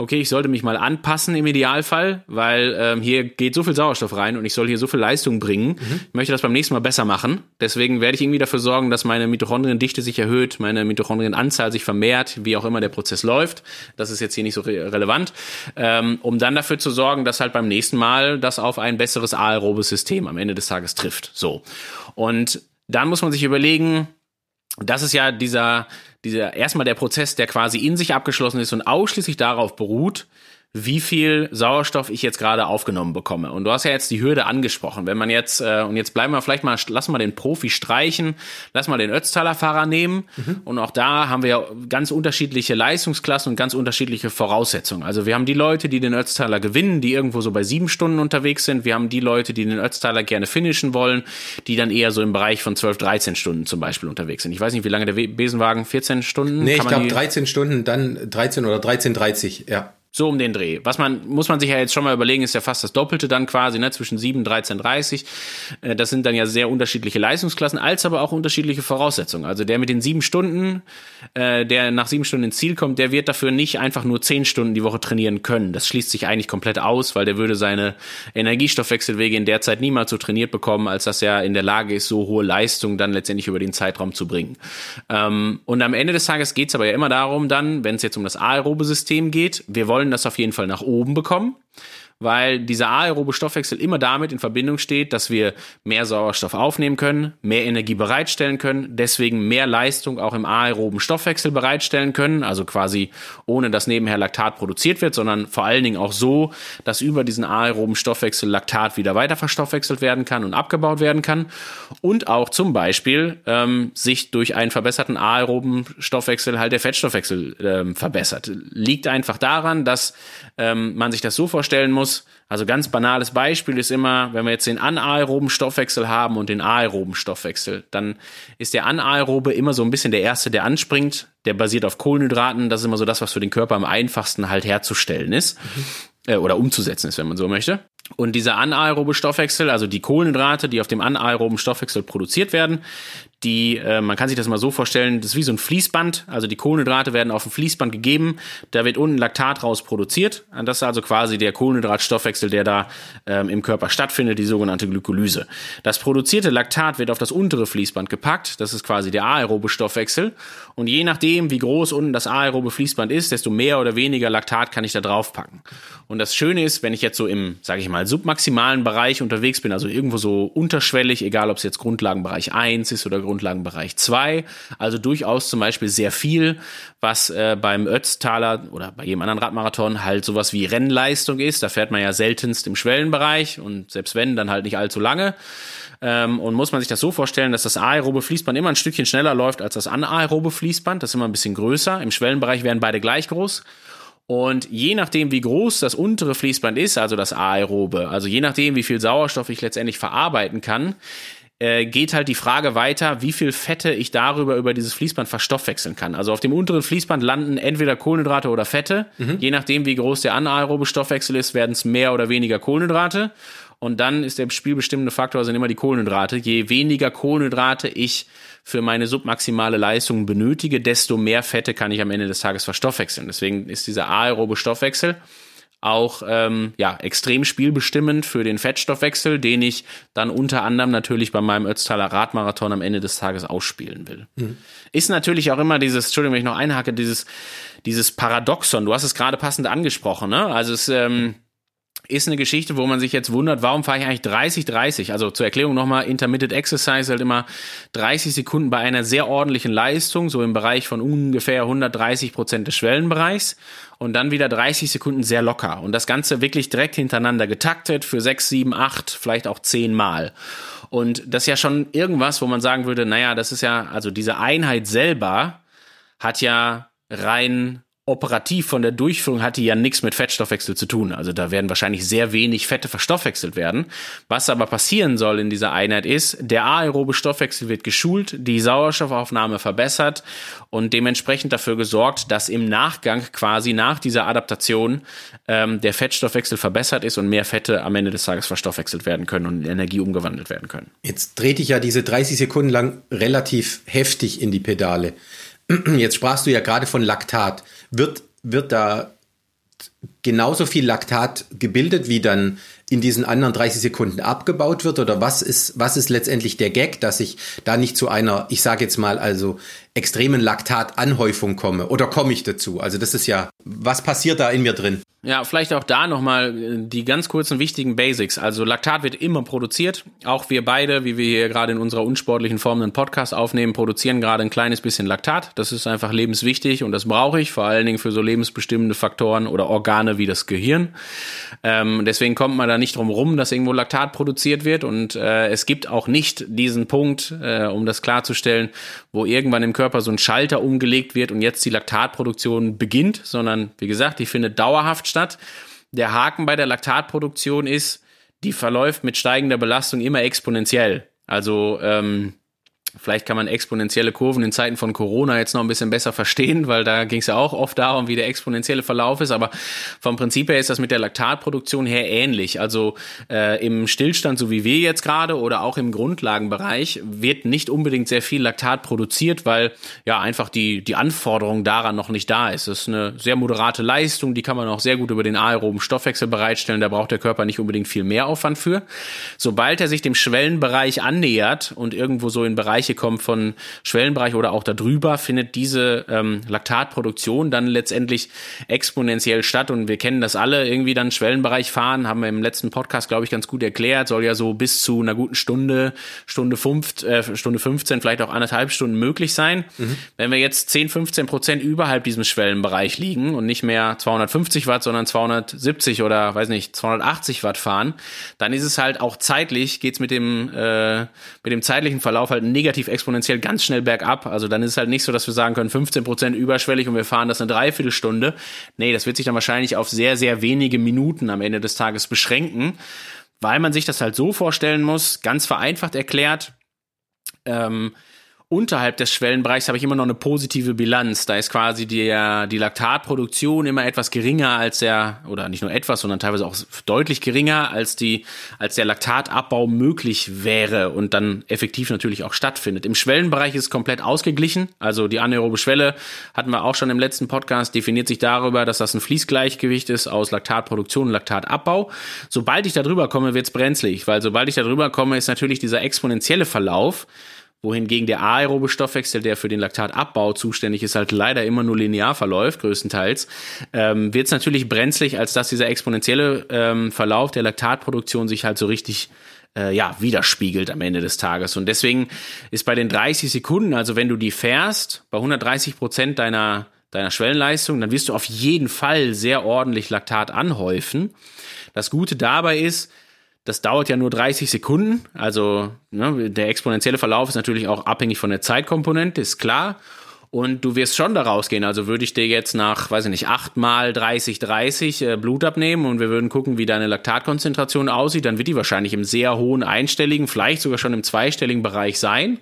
okay, ich sollte mich mal anpassen im Idealfall, weil ähm, hier geht so viel Sauerstoff rein und ich soll hier so viel Leistung bringen. Mhm. Ich möchte das beim nächsten Mal besser machen. Deswegen werde ich irgendwie dafür sorgen, dass meine Mitochondriendichte sich erhöht, meine Mitochondrienanzahl sich vermehrt, wie auch immer der Prozess läuft. Das ist jetzt hier nicht so re relevant, ähm, um dann dafür zu sorgen, dass halt beim nächsten Mal das auf ein besseres aerobes System am Ende des Tages trifft. So. Und dann muss man sich überlegen, das ist ja dieser, dieser erstmal der Prozess, der quasi in sich abgeschlossen ist und ausschließlich darauf beruht, wie viel Sauerstoff ich jetzt gerade aufgenommen bekomme. Und du hast ja jetzt die Hürde angesprochen. Wenn man jetzt, äh, und jetzt bleiben wir vielleicht mal, lass mal den Profi streichen, lass mal den Ötztaler Fahrer nehmen. Mhm. Und auch da haben wir ja ganz unterschiedliche Leistungsklassen und ganz unterschiedliche Voraussetzungen. Also wir haben die Leute, die den Ötztaler gewinnen, die irgendwo so bei sieben Stunden unterwegs sind. Wir haben die Leute, die den Ötztaler gerne finishen wollen, die dann eher so im Bereich von 12, 13 Stunden zum Beispiel unterwegs sind. Ich weiß nicht, wie lange der Besenwagen, 14 Stunden? Nee, ich glaube 13 Stunden, dann 13 oder 13,30, ja. So um den Dreh. Was man, muss man sich ja jetzt schon mal überlegen, ist ja fast das Doppelte dann quasi, ne, zwischen 7, 13, 30. Das sind dann ja sehr unterschiedliche Leistungsklassen, als aber auch unterschiedliche Voraussetzungen. Also der mit den sieben Stunden, äh, der nach sieben Stunden ins Ziel kommt, der wird dafür nicht einfach nur zehn Stunden die Woche trainieren können. Das schließt sich eigentlich komplett aus, weil der würde seine Energiestoffwechselwege in der Zeit niemals so trainiert bekommen, als dass er in der Lage ist, so hohe Leistung dann letztendlich über den Zeitraum zu bringen. Ähm, und am Ende des Tages geht es aber ja immer darum dann, wenn es jetzt um das aerobe System geht, wir wollen wollen das auf jeden Fall nach oben bekommen weil dieser aerobe Stoffwechsel immer damit in Verbindung steht, dass wir mehr Sauerstoff aufnehmen können, mehr Energie bereitstellen können, deswegen mehr Leistung auch im aeroben Stoffwechsel bereitstellen können, also quasi ohne dass nebenher Laktat produziert wird, sondern vor allen Dingen auch so, dass über diesen aeroben Stoffwechsel Laktat wieder weiter verstoffwechselt werden kann und abgebaut werden kann und auch zum Beispiel ähm, sich durch einen verbesserten aeroben Stoffwechsel halt der Fettstoffwechsel ähm, verbessert. Liegt einfach daran, dass ähm, man sich das so vorstellen muss, muss. Also ganz banales Beispiel ist immer, wenn wir jetzt den anaeroben Stoffwechsel haben und den aeroben Stoffwechsel, dann ist der anaerobe immer so ein bisschen der erste, der anspringt. Der basiert auf Kohlenhydraten. Das ist immer so das, was für den Körper am einfachsten halt herzustellen ist. Mhm. Äh, oder umzusetzen ist, wenn man so möchte. Und dieser anaerobe Stoffwechsel, also die Kohlenhydrate, die auf dem anaeroben Stoffwechsel produziert werden, die, äh, man kann sich das mal so vorstellen, das ist wie so ein Fließband. Also die Kohlenhydrate werden auf ein Fließband gegeben, da wird unten Laktat raus produziert. Das ist also quasi der Kohlenhydratstoffwechsel, der da ähm, im Körper stattfindet, die sogenannte Glykolyse. Das produzierte Laktat wird auf das untere Fließband gepackt, das ist quasi der aerobe Stoffwechsel. Und je nachdem, wie groß unten das aerobe Fließband ist, desto mehr oder weniger Laktat kann ich da drauf packen. Und das Schöne ist, wenn ich jetzt so im, sage ich mal, submaximalen Bereich unterwegs bin, also irgendwo so unterschwellig, egal ob es jetzt Grundlagenbereich 1 ist oder Grundlagenbereich 2. Also durchaus zum Beispiel sehr viel, was äh, beim Ötztaler oder bei jedem anderen Radmarathon halt sowas wie Rennleistung ist. Da fährt man ja seltenst im Schwellenbereich und selbst wenn, dann halt nicht allzu lange. Ähm, und muss man sich das so vorstellen, dass das aerobe Fließband immer ein Stückchen schneller läuft als das anaerobe Fließband. Das ist immer ein bisschen größer. Im Schwellenbereich werden beide gleich groß. Und je nachdem, wie groß das untere Fließband ist, also das aerobe, also je nachdem, wie viel Sauerstoff ich letztendlich verarbeiten kann, äh, geht halt die Frage weiter, wie viel Fette ich darüber über dieses Fließband verstoffwechseln kann. Also auf dem unteren Fließband landen entweder Kohlenhydrate oder Fette. Mhm. Je nachdem, wie groß der anaerobe Stoffwechsel ist, werden es mehr oder weniger Kohlenhydrate. Und dann ist der spielbestimmende Faktor sind immer die Kohlenhydrate. Je weniger Kohlenhydrate ich für meine submaximale Leistung benötige, desto mehr Fette kann ich am Ende des Tages verstoffwechseln. Deswegen ist dieser aerobe Stoffwechsel auch ähm, ja extrem spielbestimmend für den Fettstoffwechsel, den ich dann unter anderem natürlich bei meinem Ötztaler Radmarathon am Ende des Tages ausspielen will. Mhm. Ist natürlich auch immer dieses, Entschuldigung, wenn ich noch einhacke, dieses dieses Paradoxon. Du hast es gerade passend angesprochen, ne? Also es ähm, ist eine Geschichte, wo man sich jetzt wundert, warum fahre ich eigentlich 30, 30? Also zur Erklärung nochmal, Intermittent Exercise halt immer 30 Sekunden bei einer sehr ordentlichen Leistung, so im Bereich von ungefähr 130 Prozent des Schwellenbereichs und dann wieder 30 Sekunden sehr locker und das Ganze wirklich direkt hintereinander getaktet für 6, 7, 8, vielleicht auch 10 Mal. Und das ist ja schon irgendwas, wo man sagen würde, naja, das ist ja, also diese Einheit selber hat ja rein operativ von der Durchführung hat die ja nichts mit Fettstoffwechsel zu tun. Also da werden wahrscheinlich sehr wenig Fette verstoffwechselt werden. Was aber passieren soll in dieser Einheit ist, der aerobe Stoffwechsel wird geschult, die Sauerstoffaufnahme verbessert und dementsprechend dafür gesorgt, dass im Nachgang quasi nach dieser Adaptation ähm, der Fettstoffwechsel verbessert ist und mehr Fette am Ende des Tages verstoffwechselt werden können und in Energie umgewandelt werden können. Jetzt drehte ich ja diese 30 Sekunden lang relativ heftig in die Pedale. (clears throat) Jetzt sprachst du ja gerade von Laktat. Wird, wird da genauso viel Laktat gebildet, wie dann in diesen anderen 30 Sekunden abgebaut wird? Oder was ist, was ist letztendlich der Gag, dass ich da nicht zu einer, ich sage jetzt mal, also extremen Laktatanhäufung komme? Oder komme ich dazu? Also das ist ja, was passiert da in mir drin? Ja, vielleicht auch da nochmal äh, die ganz kurzen wichtigen Basics. Also Laktat wird immer produziert. Auch wir beide, wie wir hier gerade in unserer unsportlichen Form einen Podcast aufnehmen, produzieren gerade ein kleines bisschen Laktat. Das ist einfach lebenswichtig und das brauche ich, vor allen Dingen für so lebensbestimmende Faktoren oder Organe wie das Gehirn. Ähm, deswegen kommt man da nicht drum rum, dass irgendwo Laktat produziert wird. Und äh, es gibt auch nicht diesen Punkt, äh, um das klarzustellen, wo irgendwann im Körper so ein Schalter umgelegt wird und jetzt die Laktatproduktion beginnt, sondern wie gesagt, die findet dauerhaft statt. Der Haken bei der Laktatproduktion ist, die verläuft mit steigender Belastung immer exponentiell. Also ähm, Vielleicht kann man exponentielle Kurven in Zeiten von Corona jetzt noch ein bisschen besser verstehen, weil da ging es ja auch oft darum, wie der exponentielle Verlauf ist. Aber vom Prinzip her ist das mit der Laktatproduktion her ähnlich. Also äh, im Stillstand, so wie wir jetzt gerade, oder auch im Grundlagenbereich, wird nicht unbedingt sehr viel Laktat produziert, weil ja einfach die, die Anforderung daran noch nicht da ist. Das ist eine sehr moderate Leistung, die kann man auch sehr gut über den aeroben Stoffwechsel bereitstellen. Da braucht der Körper nicht unbedingt viel mehr Aufwand für. Sobald er sich dem Schwellenbereich annähert und irgendwo so in Bereich Bereiche kommt von Schwellenbereich oder auch darüber, findet diese ähm, Laktatproduktion dann letztendlich exponentiell statt. Und wir kennen das alle, irgendwie dann Schwellenbereich fahren, haben wir im letzten Podcast, glaube ich, ganz gut erklärt, soll ja so bis zu einer guten Stunde, Stunde, fünf, äh, Stunde 15, vielleicht auch anderthalb Stunden möglich sein. Mhm. Wenn wir jetzt 10, 15 Prozent überhalb diesem Schwellenbereich liegen und nicht mehr 250 Watt, sondern 270 oder weiß nicht, 280 Watt fahren, dann ist es halt auch zeitlich, geht's mit dem, äh, mit dem zeitlichen Verlauf halt negativ negativ exponentiell ganz schnell bergab. Also dann ist es halt nicht so, dass wir sagen können, 15 Prozent überschwellig und wir fahren das eine Dreiviertelstunde. Nee, das wird sich dann wahrscheinlich auf sehr, sehr wenige Minuten am Ende des Tages beschränken, weil man sich das halt so vorstellen muss, ganz vereinfacht erklärt, ähm, unterhalb des Schwellenbereichs habe ich immer noch eine positive Bilanz. Da ist quasi die, die Laktatproduktion immer etwas geringer als der, oder nicht nur etwas, sondern teilweise auch deutlich geringer als die, als der Laktatabbau möglich wäre und dann effektiv natürlich auch stattfindet. Im Schwellenbereich ist es komplett ausgeglichen. Also die anaerobe Schwelle hatten wir auch schon im letzten Podcast, definiert sich darüber, dass das ein Fließgleichgewicht ist aus Laktatproduktion und Laktatabbau. Sobald ich da drüber komme, wird's brenzlig, weil sobald ich da drüber komme, ist natürlich dieser exponentielle Verlauf, wohingegen der aerobe Stoffwechsel, der für den Laktatabbau zuständig ist, halt leider immer nur linear verläuft, größtenteils, ähm, wird es natürlich brenzlig, als dass dieser exponentielle ähm, Verlauf der Laktatproduktion sich halt so richtig äh, ja, widerspiegelt am Ende des Tages. Und deswegen ist bei den 30 Sekunden, also wenn du die fährst, bei 130 Prozent deiner, deiner Schwellenleistung, dann wirst du auf jeden Fall sehr ordentlich Laktat anhäufen. Das Gute dabei ist, das dauert ja nur 30 Sekunden. Also ne, der exponentielle Verlauf ist natürlich auch abhängig von der Zeitkomponente, ist klar. Und du wirst schon daraus gehen. Also würde ich dir jetzt nach, weiß ich nicht, acht mal 30, 30 äh, Blut abnehmen und wir würden gucken, wie deine Laktatkonzentration aussieht, dann wird die wahrscheinlich im sehr hohen einstelligen, vielleicht sogar schon im zweistelligen Bereich sein.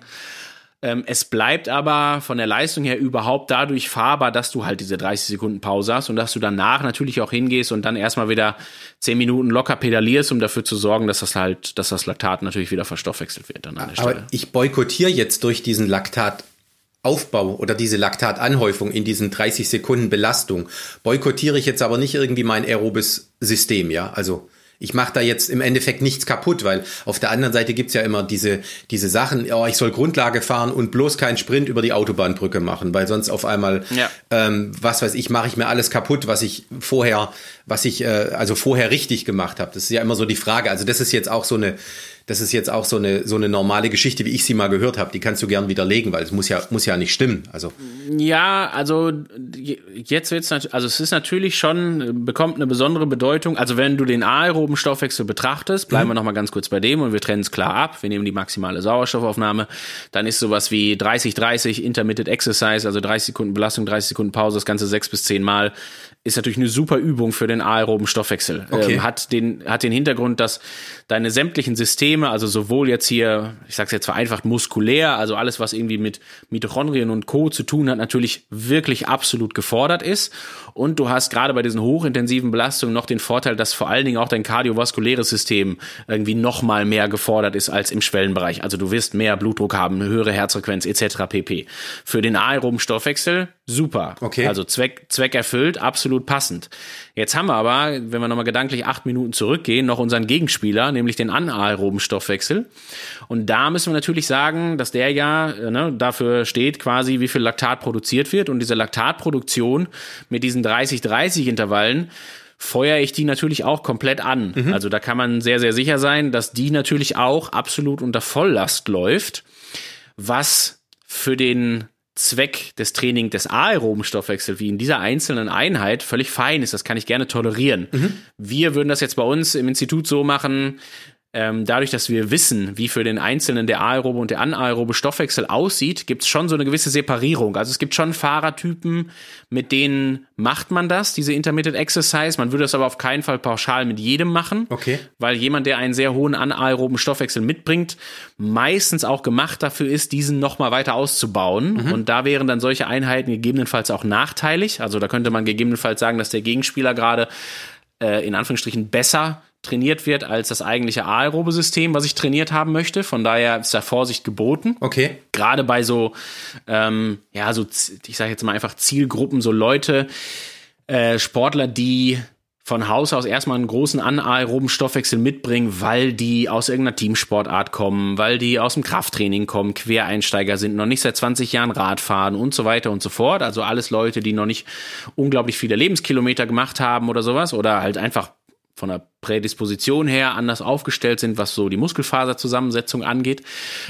Ähm, es bleibt aber von der Leistung her überhaupt dadurch fahrbar, dass du halt diese 30 Sekunden Pause hast und dass du danach natürlich auch hingehst und dann erstmal wieder 10 Minuten locker pedalierst, um dafür zu sorgen, dass das halt, dass das Laktat natürlich wieder verstoffwechselt wird dann an der Aber ich boykottiere jetzt durch diesen Laktataufbau oder diese Laktatanhäufung in diesen 30 Sekunden Belastung, boykottiere ich jetzt aber nicht irgendwie mein aerobes System, ja, also ich mache da jetzt im Endeffekt nichts kaputt, weil auf der anderen Seite gibt's ja immer diese, diese Sachen, oh, ich soll Grundlage fahren und bloß keinen Sprint über die Autobahnbrücke machen, weil sonst auf einmal, ja. ähm, was weiß ich, mache ich mir alles kaputt, was ich vorher, was ich äh, also vorher richtig gemacht habe. Das ist ja immer so die Frage. Also das ist jetzt auch so eine das ist jetzt auch so eine, so eine normale Geschichte, wie ich sie mal gehört habe. Die kannst du gern widerlegen, weil es muss ja, muss ja nicht stimmen. Also. Ja, also jetzt wird's natürlich, also es ist natürlich schon, bekommt eine besondere Bedeutung. Also wenn du den aeroben Stoffwechsel betrachtest, bleiben mhm. wir nochmal ganz kurz bei dem und wir trennen es klar ab. Wir nehmen die maximale Sauerstoffaufnahme. Dann ist sowas wie 30-30 Intermittent Exercise, also 30 Sekunden Belastung, 30 Sekunden Pause, das Ganze sechs bis zehn Mal ist natürlich eine super Übung für den aeroben Stoffwechsel. Okay. Ähm, hat, den, hat den Hintergrund, dass deine sämtlichen Systeme, also sowohl jetzt hier, ich sag's jetzt vereinfacht, muskulär, also alles, was irgendwie mit Mitochondrien und Co. zu tun hat, natürlich wirklich absolut gefordert ist. Und du hast gerade bei diesen hochintensiven Belastungen noch den Vorteil, dass vor allen Dingen auch dein kardiovaskuläres System irgendwie noch mal mehr gefordert ist als im Schwellenbereich. Also du wirst mehr Blutdruck haben, eine höhere Herzfrequenz etc. pp. Für den aeroben Stoffwechsel super. Okay. Also Zweck, Zweck erfüllt, absolut passend. Jetzt haben wir aber, wenn wir nochmal gedanklich acht Minuten zurückgehen, noch unseren Gegenspieler, nämlich den anaeroben Stoffwechsel. Und da müssen wir natürlich sagen, dass der ja ne, dafür steht quasi, wie viel Laktat produziert wird. Und diese Laktatproduktion mit diesen 30-30 Intervallen feuere ich die natürlich auch komplett an. Mhm. Also da kann man sehr, sehr sicher sein, dass die natürlich auch absolut unter Volllast läuft, was für den Zweck des Trainings des aeroben Stoffwechsels, wie in dieser einzelnen Einheit, völlig fein ist. Das kann ich gerne tolerieren. Mhm. Wir würden das jetzt bei uns im Institut so machen, ähm, dadurch, dass wir wissen, wie für den Einzelnen der aerobe und der anaerobe Stoffwechsel aussieht, gibt es schon so eine gewisse Separierung. Also es gibt schon Fahrertypen, mit denen macht man das, diese Intermittent Exercise. Man würde das aber auf keinen Fall pauschal mit jedem machen. Okay. Weil jemand, der einen sehr hohen anaeroben Stoffwechsel mitbringt, meistens auch gemacht dafür ist, diesen nochmal weiter auszubauen. Mhm. Und da wären dann solche Einheiten gegebenenfalls auch nachteilig. Also da könnte man gegebenenfalls sagen, dass der Gegenspieler gerade äh, in Anführungsstrichen besser trainiert wird als das eigentliche aerobe System, was ich trainiert haben möchte. Von daher ist da Vorsicht geboten. Okay. Gerade bei so, ähm, ja, so, ich sage jetzt mal einfach Zielgruppen, so Leute, äh, Sportler, die von Haus aus erstmal einen großen anaeroben Stoffwechsel mitbringen, weil die aus irgendeiner Teamsportart kommen, weil die aus dem Krafttraining kommen, Quereinsteiger sind, noch nicht seit 20 Jahren Rad fahren und so weiter und so fort. Also alles Leute, die noch nicht unglaublich viele Lebenskilometer gemacht haben oder sowas oder halt einfach von der Prädisposition her anders aufgestellt sind, was so die Muskelfaserzusammensetzung angeht.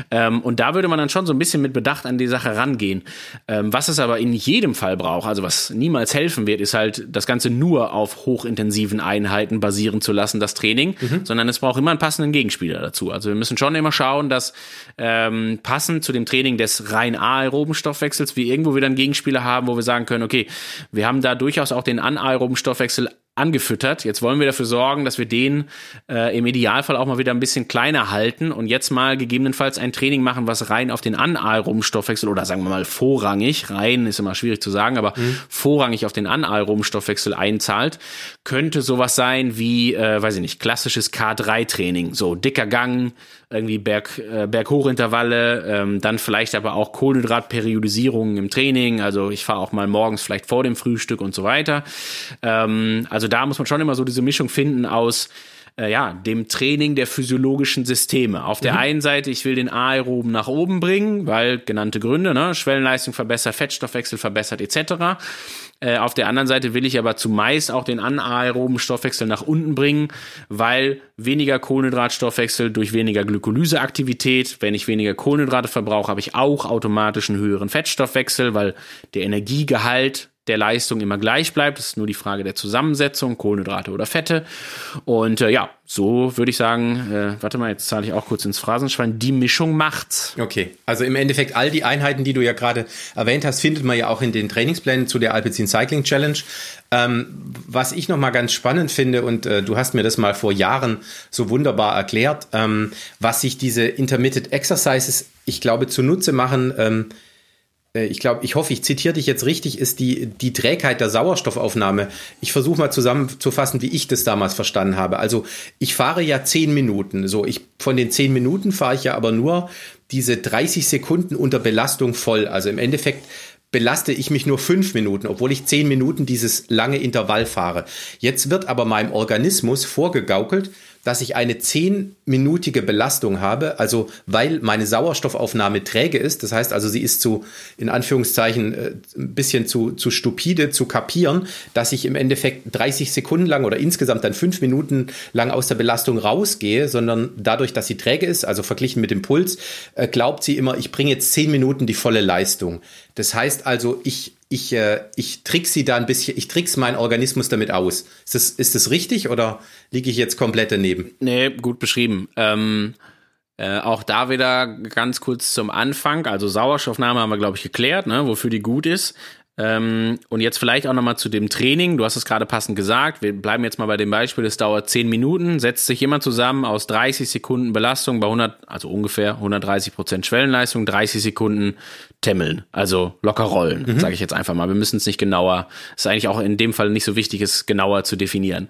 Ähm, und da würde man dann schon so ein bisschen mit Bedacht an die Sache rangehen. Ähm, was es aber in jedem Fall braucht, also was niemals helfen wird, ist halt das Ganze nur auf hochintensiven Einheiten basieren zu lassen, das Training, mhm. sondern es braucht immer einen passenden Gegenspieler dazu. Also wir müssen schon immer schauen, dass ähm, passend zu dem Training des rein aeroben Stoffwechsels wir irgendwo wieder einen Gegenspieler haben, wo wir sagen können, okay, wir haben da durchaus auch den anaeroben Stoffwechsel angefüttert. Jetzt wollen wir dafür sorgen, dass wir den äh, im Idealfall auch mal wieder ein bisschen kleiner halten und jetzt mal gegebenenfalls ein Training machen, was rein auf den anaeroben Stoffwechsel oder sagen wir mal vorrangig, rein ist immer schwierig zu sagen, aber mhm. vorrangig auf den anaeroben Stoffwechsel einzahlt, könnte sowas sein wie, äh, weiß ich nicht, klassisches K3-Training, so dicker Gang, irgendwie Berg, äh, Berghochintervalle, ähm, dann vielleicht aber auch Kohlenhydratperiodisierungen im Training. Also ich fahre auch mal morgens vielleicht vor dem Frühstück und so weiter. Ähm, also da muss man schon immer so diese Mischung finden aus äh, ja, dem Training der physiologischen Systeme. Auf der mhm. einen Seite, ich will den Aeroben nach oben bringen, weil genannte Gründe, ne, Schwellenleistung verbessert, Fettstoffwechsel verbessert etc. Äh, auf der anderen Seite will ich aber zumeist auch den anaeroben Stoffwechsel nach unten bringen, weil weniger Kohlenhydratstoffwechsel durch weniger Glykolyseaktivität, wenn ich weniger Kohlenhydrate verbrauche, habe ich auch automatisch einen höheren Fettstoffwechsel, weil der Energiegehalt der Leistung immer gleich bleibt. Es ist nur die Frage der Zusammensetzung, Kohlenhydrate oder Fette. Und äh, ja, so würde ich sagen, äh, warte mal, jetzt zahle ich auch kurz ins Phrasenschwein, die Mischung macht's. Okay, also im Endeffekt all die Einheiten, die du ja gerade erwähnt hast, findet man ja auch in den Trainingsplänen zu der Alpecin Cycling Challenge. Ähm, was ich nochmal ganz spannend finde, und äh, du hast mir das mal vor Jahren so wunderbar erklärt, ähm, was sich diese Intermittent Exercises, ich glaube, zunutze machen, ähm, äh, ich glaube, ich hoffe, ich zitiere dich jetzt richtig, ist die, die Trägheit der Sauerstoffaufnahme. Ich versuche mal zusammenzufassen, wie ich das damals verstanden habe. Also ich fahre ja zehn Minuten. So, ich von den zehn Minuten fahre ich ja aber nur diese 30 Sekunden unter Belastung voll. Also im Endeffekt belaste ich mich nur fünf Minuten, obwohl ich zehn Minuten dieses lange Intervall fahre. Jetzt wird aber meinem Organismus vorgegaukelt, dass ich eine zehnminütige Belastung habe, also weil meine Sauerstoffaufnahme träge ist. Das heißt also, sie ist zu, in Anführungszeichen, äh, ein bisschen zu, zu stupide zu kapieren, dass ich im Endeffekt 30 Sekunden lang oder insgesamt dann fünf Minuten lang aus der Belastung rausgehe, sondern dadurch, dass sie träge ist, also verglichen mit dem Puls, äh, glaubt sie immer, ich bringe jetzt zehn Minuten die volle Leistung. Das heißt also, ich ich, äh, ich trick sie da ein bisschen, ich trick's meinen Organismus damit aus. Ist das, ist das richtig oder liege ich jetzt komplett daneben? Nee, gut beschrieben. Ähm, äh, auch da wieder ganz kurz zum Anfang. Also Sauerstoffnahme haben wir, glaube ich, geklärt, ne, wofür die gut ist. Ähm, und jetzt vielleicht auch nochmal zu dem Training. Du hast es gerade passend gesagt. Wir bleiben jetzt mal bei dem Beispiel. Es dauert 10 Minuten. Setzt sich jemand zusammen aus 30 Sekunden Belastung bei 100, also ungefähr 130 Prozent Schwellenleistung, 30 Sekunden Temmeln, also locker rollen, mhm. sage ich jetzt einfach mal. Wir müssen es nicht genauer, ist eigentlich auch in dem Fall nicht so wichtig, es genauer zu definieren.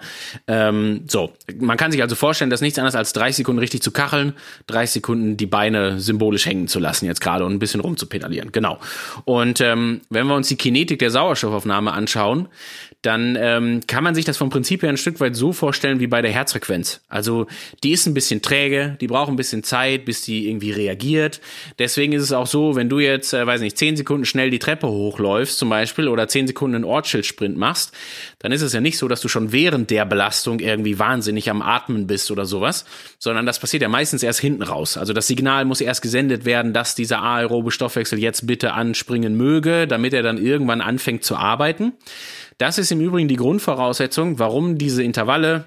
Ähm, so, man kann sich also vorstellen, dass nichts anderes als 30 Sekunden richtig zu kacheln, 30 Sekunden die Beine symbolisch hängen zu lassen jetzt gerade und ein bisschen rumzupedalieren. Genau. Und ähm, wenn wir uns die Kinetik der Sauerstoffaufnahme anschauen, dann ähm, kann man sich das vom Prinzip her ein Stück weit so vorstellen wie bei der Herzfrequenz. Also die ist ein bisschen träge, die braucht ein bisschen Zeit, bis die irgendwie reagiert. Deswegen ist es auch so, wenn du jetzt, äh, weiß nicht, zehn Sekunden schnell die Treppe hochläufst zum Beispiel oder zehn Sekunden einen Ortsschildsprint machst, dann ist es ja nicht so, dass du schon während der Belastung irgendwie wahnsinnig am Atmen bist oder sowas, sondern das passiert ja meistens erst hinten raus. Also das Signal muss erst gesendet werden, dass dieser aerobe Stoffwechsel jetzt bitte anspringen möge, damit er dann irgendwann anfängt zu arbeiten. Das ist im Übrigen die Grundvoraussetzung, warum diese Intervalle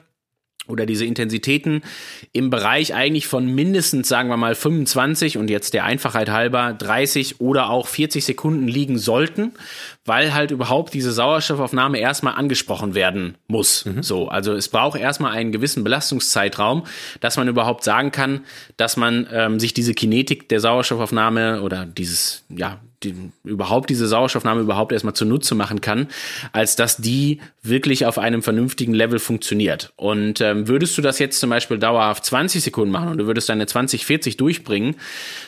oder diese Intensitäten im Bereich eigentlich von mindestens, sagen wir mal, 25 und jetzt der Einfachheit halber 30 oder auch 40 Sekunden liegen sollten, weil halt überhaupt diese Sauerstoffaufnahme erstmal angesprochen werden muss. Mhm. So, also es braucht erstmal einen gewissen Belastungszeitraum, dass man überhaupt sagen kann, dass man ähm, sich diese Kinetik der Sauerstoffaufnahme oder dieses, ja, die, überhaupt diese Sauerstoffnahme überhaupt erstmal zunutze machen kann, als dass die wirklich auf einem vernünftigen Level funktioniert. Und ähm, würdest du das jetzt zum Beispiel dauerhaft 20 Sekunden machen und du würdest deine 20, 40 durchbringen,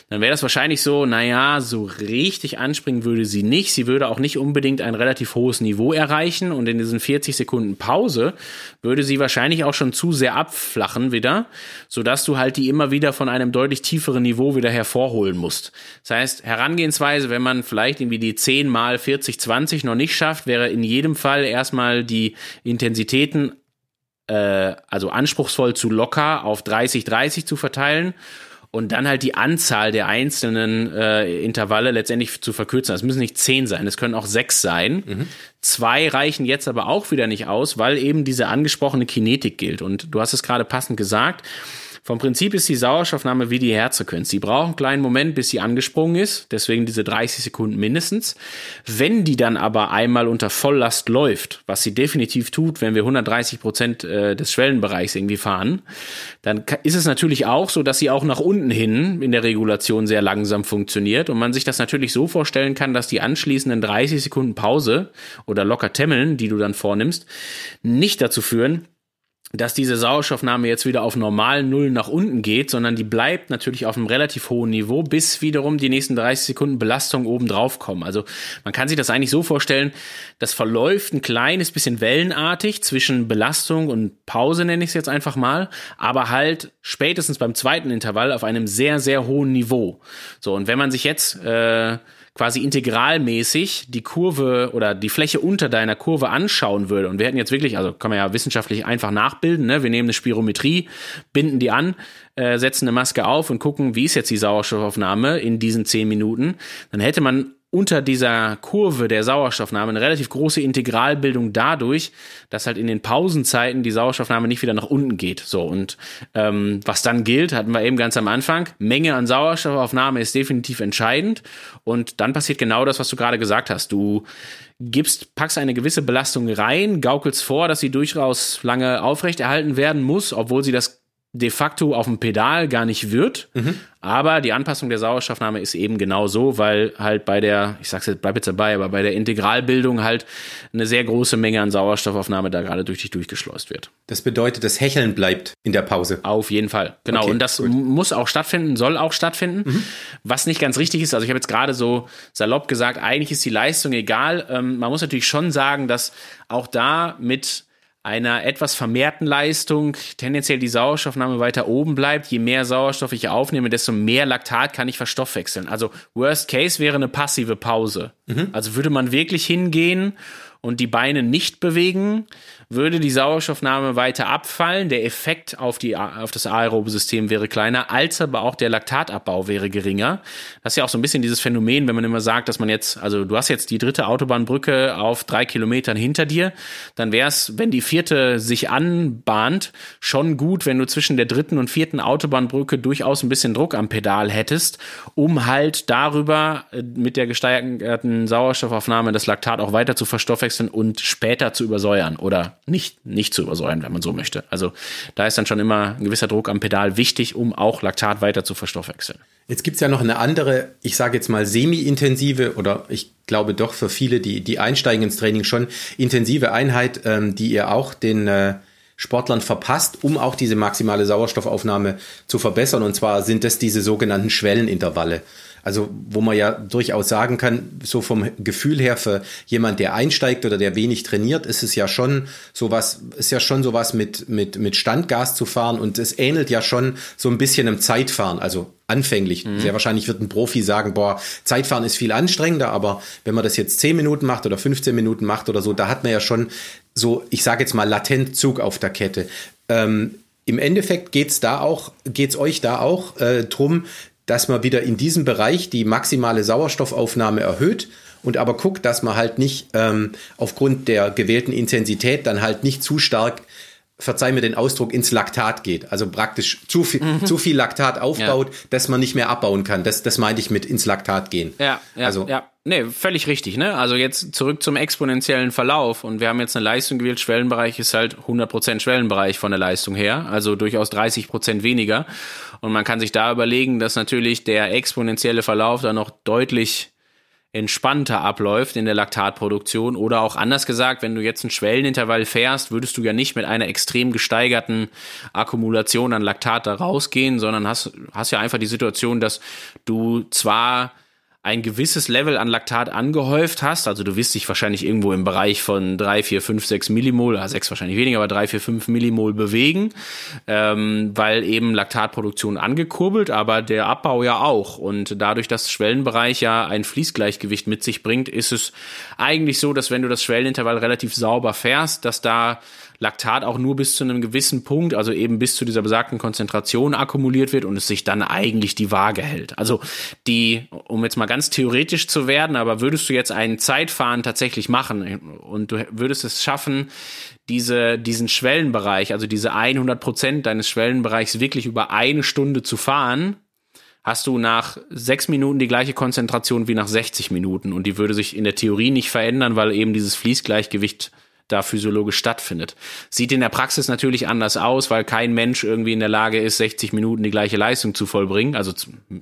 dann wäre das wahrscheinlich so, naja, so richtig anspringen würde sie nicht. Sie würde auch nicht unbedingt ein relativ hohes Niveau erreichen und in diesen 40 Sekunden Pause würde sie wahrscheinlich auch schon zu sehr abflachen wieder, sodass du halt die immer wieder von einem deutlich tieferen Niveau wieder hervorholen musst. Das heißt, Herangehensweise, wenn man vielleicht irgendwie die 10 mal 40, 20 noch nicht schafft, wäre in jedem Fall erstmal die Intensitäten äh, also anspruchsvoll zu locker auf 30, 30 zu verteilen und dann halt die Anzahl der einzelnen äh, Intervalle letztendlich zu verkürzen. Es müssen nicht zehn sein, es können auch sechs sein. Mhm. Zwei reichen jetzt aber auch wieder nicht aus, weil eben diese angesprochene Kinetik gilt. Und du hast es gerade passend gesagt. Vom Prinzip ist die Sauerstoffnahme wie die Herzfrequenz. Sie braucht einen kleinen Moment, bis sie angesprungen ist, deswegen diese 30 Sekunden mindestens. Wenn die dann aber einmal unter Volllast läuft, was sie definitiv tut, wenn wir 130 Prozent äh, des Schwellenbereichs irgendwie fahren, dann ist es natürlich auch so, dass sie auch nach unten hin in der Regulation sehr langsam funktioniert und man sich das natürlich so vorstellen kann, dass die anschließenden 30 Sekunden Pause oder locker Temmeln, die du dann vornimmst, nicht dazu führen, dass diese Sauerstoffnahme jetzt wieder auf normalen Null nach unten geht, sondern die bleibt natürlich auf einem relativ hohen Niveau, bis wiederum die nächsten 30 Sekunden Belastung oben kommen. Also man kann sich das eigentlich so vorstellen, das verläuft ein kleines bisschen wellenartig zwischen Belastung und Pause, nenne ich es jetzt einfach mal, aber halt spätestens beim zweiten Intervall auf einem sehr, sehr hohen Niveau. So, und wenn man sich jetzt äh, quasi integralmäßig die Kurve oder die Fläche unter deiner Kurve anschauen würde, und wir hätten jetzt wirklich, also kann man ja wissenschaftlich einfach nachbilden, ne? wir nehmen eine Spirometrie, binden die an, äh, setzen eine Maske auf und gucken, wie ist jetzt die Sauerstoffaufnahme in diesen zehn Minuten, dann hätte man unter dieser Kurve der Sauerstoffnahme eine relativ große Integralbildung dadurch, dass halt in den Pausenzeiten die Sauerstoffnahme nicht wieder nach unten geht. So und ähm, was dann gilt, hatten wir eben ganz am Anfang. Menge an Sauerstoffaufnahme ist definitiv entscheidend und dann passiert genau das, was du gerade gesagt hast. Du gibst, packst eine gewisse Belastung rein, gaukelst vor, dass sie durchaus lange aufrechterhalten werden muss, obwohl sie das de facto auf dem Pedal gar nicht wird. Mhm. Aber die Anpassung der Sauerstoffnahme ist eben genau so, weil halt bei der, ich sag's jetzt, bleib jetzt dabei, aber bei der Integralbildung halt eine sehr große Menge an Sauerstoffaufnahme da gerade durch dich durchgeschleust wird. Das bedeutet, das Hecheln bleibt in der Pause. Auf jeden Fall, genau. Okay, und das gut. muss auch stattfinden, soll auch stattfinden. Mhm. Was nicht ganz richtig ist, also ich habe jetzt gerade so salopp gesagt, eigentlich ist die Leistung egal. Ähm, man muss natürlich schon sagen, dass auch da mit einer etwas vermehrten Leistung tendenziell die Sauerstoffnahme weiter oben bleibt. Je mehr Sauerstoff ich aufnehme, desto mehr Laktat kann ich verstoffwechseln. Also Worst Case wäre eine passive Pause. Mhm. Also würde man wirklich hingehen und die Beine nicht bewegen, würde die Sauerstoffnahme weiter abfallen. Der Effekt auf, die, auf das aerobe System wäre kleiner, als aber auch der Laktatabbau wäre geringer. Das ist ja auch so ein bisschen dieses Phänomen, wenn man immer sagt, dass man jetzt, also du hast jetzt die dritte Autobahnbrücke auf drei Kilometern hinter dir, dann wäre es, wenn die vierte sich anbahnt, schon gut, wenn du zwischen der dritten und vierten Autobahnbrücke durchaus ein bisschen Druck am Pedal hättest, um halt darüber äh, mit der gesteigerten Sauerstoffaufnahme das Laktat auch weiter zu verstoffwechseln und später zu übersäuern oder nicht, nicht zu übersäuern, wenn man so möchte. Also da ist dann schon immer ein gewisser Druck am Pedal wichtig, um auch Laktat weiter zu verstoffwechseln. Jetzt gibt's ja noch eine andere, ich sage jetzt mal semi-intensive oder ich glaube doch für viele, die, die einsteigen ins Training schon intensive Einheit, ähm, die ihr auch den äh, Sportlern verpasst, um auch diese maximale Sauerstoffaufnahme zu verbessern. Und zwar sind das diese sogenannten Schwellenintervalle. Also wo man ja durchaus sagen kann, so vom Gefühl her für jemand, der einsteigt oder der wenig trainiert, ist es ja schon sowas, ist ja schon sowas mit, mit, mit Standgas zu fahren und es ähnelt ja schon so ein bisschen einem Zeitfahren, also anfänglich. Mhm. Sehr wahrscheinlich wird ein Profi sagen, boah, Zeitfahren ist viel anstrengender, aber wenn man das jetzt 10 Minuten macht oder 15 Minuten macht oder so, da hat man ja schon so, ich sage jetzt mal, latent Zug auf der Kette. Ähm, im Endeffekt geht's da auch, geht's euch da auch äh, drum, dass man wieder in diesem Bereich die maximale Sauerstoffaufnahme erhöht und aber guckt, dass man halt nicht ähm, aufgrund der gewählten Intensität dann halt nicht zu stark verzeih mir den Ausdruck, ins Laktat geht. Also praktisch zu viel, mhm. zu viel Laktat aufbaut, ja. dass man nicht mehr abbauen kann. Das, das meinte ich mit ins Laktat gehen. Ja, ja, also, ja. Nee, völlig richtig, ne? Also jetzt zurück zum exponentiellen Verlauf und wir haben jetzt eine Leistung gewählt, Schwellenbereich ist halt 100% Schwellenbereich von der Leistung her, also durchaus 30% weniger und man kann sich da überlegen, dass natürlich der exponentielle Verlauf da noch deutlich entspannter abläuft in der Laktatproduktion oder auch anders gesagt, wenn du jetzt ein Schwellenintervall fährst, würdest du ja nicht mit einer extrem gesteigerten Akkumulation an Laktat da rausgehen, sondern hast, hast ja einfach die Situation, dass du zwar ein gewisses Level an Laktat angehäuft hast, also du wirst dich wahrscheinlich irgendwo im Bereich von 3, 4, 5, 6 Millimol, also 6 wahrscheinlich weniger, aber 3, 4, 5 Millimol bewegen, ähm, weil eben Laktatproduktion angekurbelt, aber der Abbau ja auch. Und dadurch, dass Schwellenbereich ja ein Fließgleichgewicht mit sich bringt, ist es eigentlich so, dass wenn du das Schwellenintervall relativ sauber fährst, dass da Laktat auch nur bis zu einem gewissen Punkt, also eben bis zu dieser besagten Konzentration akkumuliert wird und es sich dann eigentlich die Waage hält. Also die, um jetzt mal ganz theoretisch zu werden, aber würdest du jetzt einen Zeitfahren tatsächlich machen und du würdest es schaffen, diese, diesen Schwellenbereich, also diese 100 Prozent deines Schwellenbereichs wirklich über eine Stunde zu fahren, hast du nach sechs Minuten die gleiche Konzentration wie nach 60 Minuten und die würde sich in der Theorie nicht verändern, weil eben dieses Fließgleichgewicht da physiologisch stattfindet. Sieht in der Praxis natürlich anders aus, weil kein Mensch irgendwie in der Lage ist, 60 Minuten die gleiche Leistung zu vollbringen. Also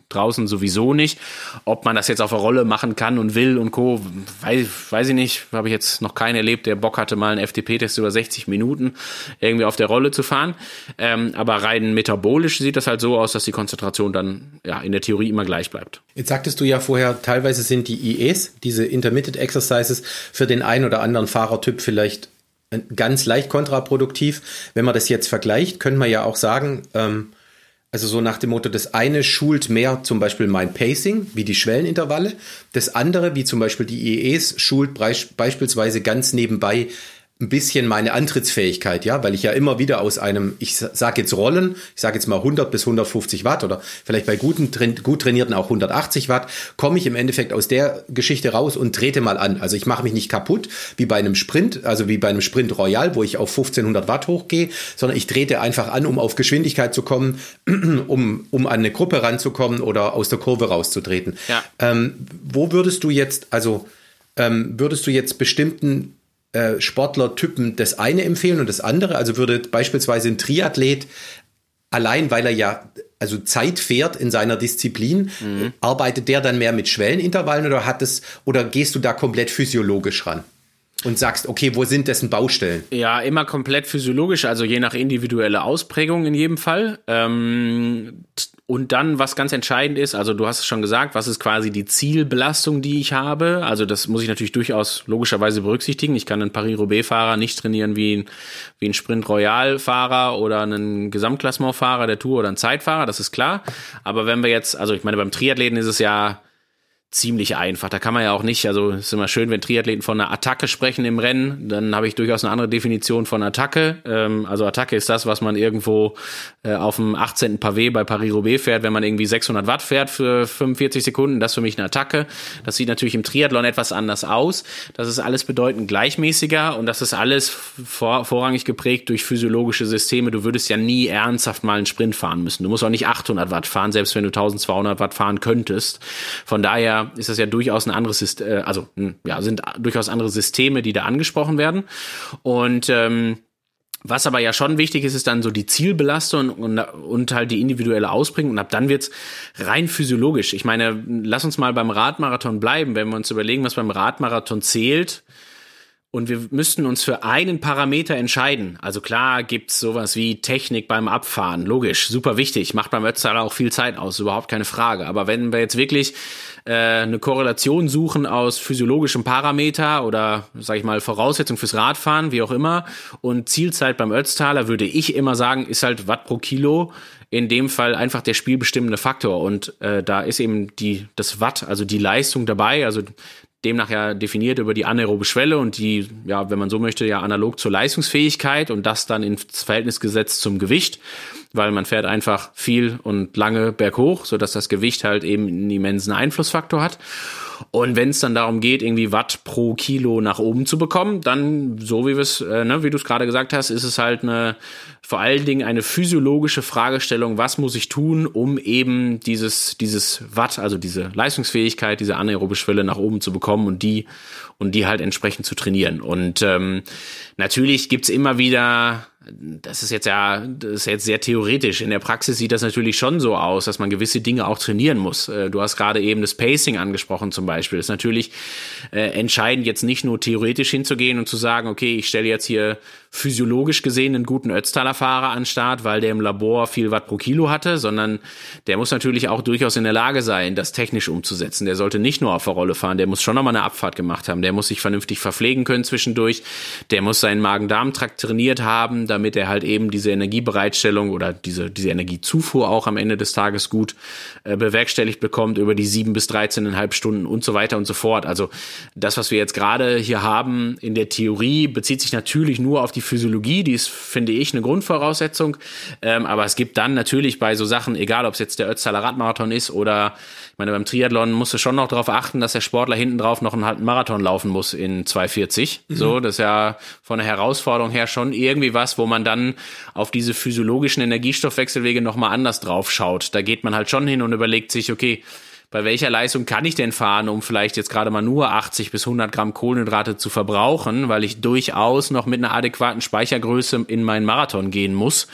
draußen sowieso nicht. Ob man das jetzt auf der Rolle machen kann und will und Co., weiß, weiß ich nicht. Habe ich jetzt noch keinen erlebt, der Bock hatte, mal einen FTP-Test über 60 Minuten irgendwie auf der Rolle zu fahren. Ähm, aber rein metabolisch sieht das halt so aus, dass die Konzentration dann ja in der Theorie immer gleich bleibt. Jetzt sagtest du ja vorher, teilweise sind die IEs, diese Intermittent Exercises, für den einen oder anderen Fahrertyp vielleicht ganz leicht kontraproduktiv. Wenn man das jetzt vergleicht, können wir ja auch sagen, ähm, Also so nach dem Motto, das eine schult mehr zum Beispiel mein Pacing, wie die Schwellenintervalle. Das andere, wie zum Beispiel die IEs, schult beispielsweise ganz nebenbei ein bisschen meine Antrittsfähigkeit, ja, weil ich ja immer wieder aus einem, ich sage jetzt Rollen, ich sage jetzt mal 100 bis 150 Watt oder vielleicht bei guten, gut trainierten auch 180 Watt, komme ich im Endeffekt aus der Geschichte raus und trete mal an. Also ich mache mich nicht kaputt wie bei einem Sprint, also wie bei einem Sprint Royal, wo ich auf 1500 Watt hochgehe, sondern ich trete einfach an, um auf Geschwindigkeit zu kommen, (clears throat) um, um an eine Gruppe ranzukommen oder aus der Kurve rauszutreten. Ja. Ähm, wo würdest du jetzt, also ähm, würdest du jetzt bestimmten äh, Sportlertypen das eine empfehlen und das andere? Also würde beispielsweise ein Triathlet allein, weil er ja also Zeit fährt in seiner Disziplin, mhm. arbeitet der dann mehr mit Schwellenintervallen oder hat es oder gehst du da komplett physiologisch ran? Und sagst, okay, wo sind dessen Baustellen? Ja, immer komplett physiologisch, also je nach individuelle Ausprägung in jedem Fall. Ähm, und dann, was ganz entscheidend ist, also du hast es schon gesagt, was ist quasi die Zielbelastung, die ich habe? Also das muss ich natürlich durchaus logischerweise berücksichtigen. Ich kann einen Paris-Roubaix-Fahrer nicht trainieren wie ein, wie ein Sprint-Royal-Fahrer oder einen Gesamtklassement-Fahrer der Tour oder ein Zeitfahrer, das ist klar. Aber wenn wir jetzt, also ich meine, beim Triathleten ist es ja ziemlich einfach. Da kann man ja auch nicht, also es ist immer schön, wenn Triathleten von einer Attacke sprechen im Rennen, dann habe ich durchaus eine andere Definition von Attacke. Ähm, also Attacke ist das, was man irgendwo äh, auf dem 18. Pavé bei Paris-Roubaix fährt, wenn man irgendwie 600 Watt fährt für 45 Sekunden. Das ist für mich eine Attacke. Das sieht natürlich im Triathlon etwas anders aus. Das ist alles bedeutend gleichmäßiger und das ist alles vor, vorrangig geprägt durch physiologische Systeme. Du würdest ja nie ernsthaft mal einen Sprint fahren müssen. Du musst auch nicht 800 Watt fahren, selbst wenn du 1200 Watt fahren könntest. Von daher ist das ja durchaus ein anderes System, äh, also hm, ja, sind durchaus andere Systeme, die da angesprochen werden. Und ähm, was aber ja schon wichtig ist, ist dann so die Zielbelastung und, und halt die individuelle Ausprägung. Und ab dann wird's rein physiologisch. Ich meine, lass uns mal beim Radmarathon bleiben, wenn wir uns überlegen, was beim Radmarathon zählt und wir müssten uns für einen Parameter entscheiden. Also klar gibt's sowas wie Technik beim Abfahren, logisch, super wichtig, macht beim Ötztaler auch viel Zeit aus, überhaupt keine Frage. Aber wenn wir jetzt wirklich äh, eine Korrelation suchen aus physiologischem Parameter oder, sag ich mal, Voraussetzung fürs Radfahren, wie auch immer, und Zielzeit beim Ötztaler, würde ich immer sagen, ist halt Watt pro Kilo in dem Fall einfach der spielbestimmende Faktor. Und äh, da ist eben die, das Watt, also die Leistung dabei, also demnach ja definiert über die anaerobe Schwelle und die, ja, wenn man so möchte, ja analog zur Leistungsfähigkeit und das dann ins Verhältnis gesetzt zum Gewicht, weil man fährt einfach viel und lange berghoch, so dass das Gewicht halt eben einen immensen Einflussfaktor hat. Und wenn es dann darum geht, irgendwie Watt pro Kilo nach oben zu bekommen, dann, so wie wir äh, ne, wie du es gerade gesagt hast, ist es halt eine vor allen Dingen eine physiologische Fragestellung, was muss ich tun, um eben dieses, dieses Watt, also diese Leistungsfähigkeit, diese anaerobe Schwelle nach oben zu bekommen und die und die halt entsprechend zu trainieren. Und ähm, natürlich gibt's immer wieder das ist jetzt ja, das ist jetzt sehr theoretisch. In der Praxis sieht das natürlich schon so aus, dass man gewisse Dinge auch trainieren muss. Äh, du hast gerade eben das Pacing angesprochen zum Beispiel. Das ist natürlich äh, entscheidend, jetzt nicht nur theoretisch hinzugehen und zu sagen, okay, ich stelle jetzt hier physiologisch gesehen einen guten Ötztaler Fahrer an Start, weil der im Labor viel Watt pro Kilo hatte, sondern der muss natürlich auch durchaus in der Lage sein, das technisch umzusetzen. Der sollte nicht nur auf der Rolle fahren, der muss schon nochmal eine Abfahrt gemacht haben, der muss sich vernünftig verpflegen können zwischendurch, der muss seinen Magen-Darm-Trakt trainiert haben, damit er halt eben diese Energiebereitstellung oder diese, diese Energiezufuhr auch am Ende des Tages gut äh, bewerkstelligt bekommt über die sieben bis dreizehneinhalb Stunden und so weiter und so fort. Also das, was wir jetzt gerade hier haben in der Theorie, bezieht sich natürlich nur auf die Physiologie, die ist, finde ich, eine Grundvoraussetzung. Ähm, aber es gibt dann natürlich bei so Sachen, egal ob es jetzt der Ötztaler Radmarathon ist oder ich meine, beim Triathlon musst du schon noch darauf achten, dass der Sportler hinten drauf noch einen halben Marathon laufen muss in 2,40. Mhm. So, das ist ja von der Herausforderung her schon irgendwie was, wo man dann auf diese physiologischen Energiestoffwechselwege nochmal anders drauf schaut. Da geht man halt schon hin und überlegt sich, okay, bei welcher Leistung kann ich denn fahren, um vielleicht jetzt gerade mal nur 80 bis 100 Gramm Kohlenhydrate zu verbrauchen, weil ich durchaus noch mit einer adäquaten Speichergröße in meinen Marathon gehen muss.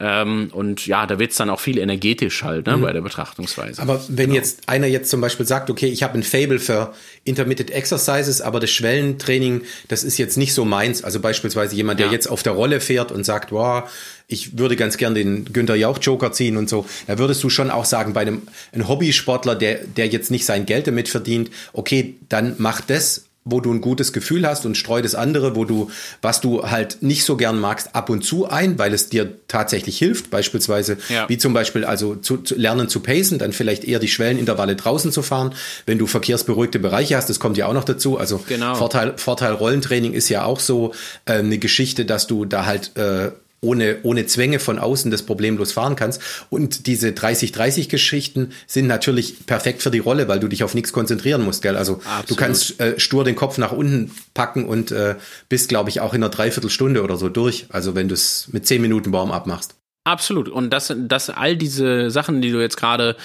Ähm, und ja, da wird's dann auch viel energetisch halt ne, mhm. bei der Betrachtungsweise. Aber wenn genau. jetzt einer jetzt zum Beispiel sagt, okay, ich habe ein Fable für Intermittent Exercises, aber das Schwellentraining, das ist jetzt nicht so meins. Also beispielsweise jemand, der ja. jetzt auf der Rolle fährt und sagt, wow, ich würde ganz gern den Günther Jauch Joker ziehen und so. Da würdest du schon auch sagen, bei einem, einem Hobbysportler, der, der jetzt nicht sein Geld damit verdient, okay, dann mach das wo du ein gutes Gefühl hast und streu das andere, wo du, was du halt nicht so gern magst, ab und zu ein, weil es dir tatsächlich hilft. Beispielsweise, ja. wie zum Beispiel, also zu, zu lernen zu pacen, dann vielleicht eher die Schwellenintervalle draußen zu fahren. Wenn du verkehrsberuhigte Bereiche hast, das kommt ja auch noch dazu. Also genau. Vorteil, Vorteil Rollentraining ist ja auch so äh, eine Geschichte, dass du da halt äh, ohne, ohne Zwänge von außen das problemlos fahren kannst. Und diese 30-30-Geschichten sind natürlich perfekt für die Rolle, weil du dich auf nichts konzentrieren musst, gell? Also Absolut. du kannst äh, stur den Kopf nach unten packen und äh, bist, glaube ich, auch in einer Dreiviertelstunde oder so durch. Also wenn du es mit zehn Minuten Baum abmachst. Absolut. Und das, das all diese Sachen, die du jetzt gerade,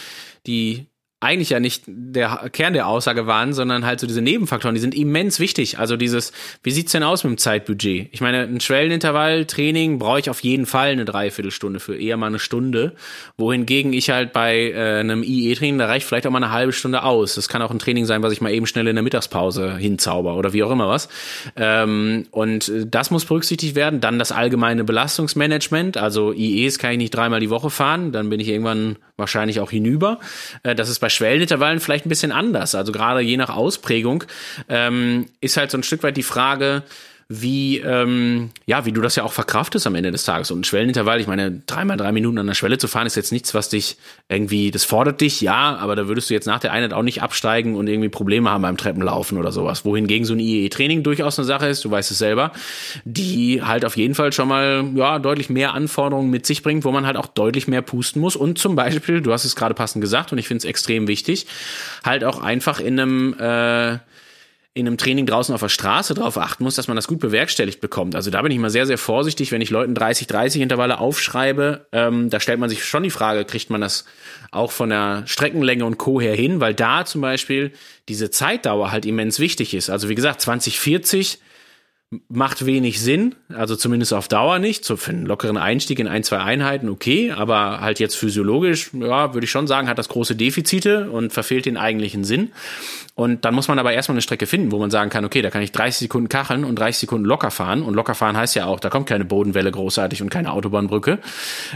die eigentlich ja nicht der Kern der Aussage waren, sondern halt so diese Nebenfaktoren, die sind immens wichtig. Also dieses, wie sieht's denn aus mit dem Zeitbudget? Ich meine, ein Schwellenintervall, Training brauche ich auf jeden Fall eine Dreiviertelstunde für, eher mal eine Stunde. Wohingegen ich halt bei äh, einem IE-Training, da reicht vielleicht auch mal eine halbe Stunde aus. Das kann auch ein Training sein, was ich mal eben schnell in der Mittagspause hinzauber oder wie auch immer was. Ähm, und das muss berücksichtigt werden. Dann das allgemeine Belastungsmanagement. Also IEs kann ich nicht dreimal die Woche fahren, dann bin ich irgendwann wahrscheinlich auch hinüber. Äh, das ist bei Schwellenintervallen vielleicht ein bisschen anders. Also gerade je nach Ausprägung ähm, ist halt so ein Stück weit die Frage, wie, ähm, ja, wie du das ja auch verkraftest am Ende des Tages. Und ein Schwellenintervall, ich meine, dreimal drei Minuten an der Schwelle zu fahren, ist jetzt nichts, was dich irgendwie, das fordert dich, ja, aber da würdest du jetzt nach der Einheit auch nicht absteigen und irgendwie Probleme haben beim Treppenlaufen oder sowas. Wohingegen so ein IE-Training durchaus eine Sache ist, du weißt es selber, die halt auf jeden Fall schon mal, ja, deutlich mehr Anforderungen mit sich bringt, wo man halt auch deutlich mehr pusten muss. Und zum Beispiel, du hast es gerade passend gesagt und ich finde es extrem wichtig, halt auch einfach in einem, äh, in einem Training draußen auf der Straße darauf achten muss, dass man das gut bewerkstelligt bekommt. Also da bin ich mal sehr, sehr vorsichtig, wenn ich Leuten 30-30 Intervalle aufschreibe. Ähm, da stellt man sich schon die Frage, kriegt man das auch von der Streckenlänge und Co. her hin, weil da zum Beispiel diese Zeitdauer halt immens wichtig ist. Also wie gesagt, 2040 macht wenig Sinn, also zumindest auf Dauer nicht. So für einen lockeren Einstieg in ein, zwei Einheiten okay, aber halt jetzt physiologisch, ja, würde ich schon sagen, hat das große Defizite und verfehlt den eigentlichen Sinn. Und dann muss man aber erstmal eine Strecke finden, wo man sagen kann, okay, da kann ich 30 Sekunden kacheln und 30 Sekunden locker fahren. Und locker fahren heißt ja auch, da kommt keine Bodenwelle großartig und keine Autobahnbrücke.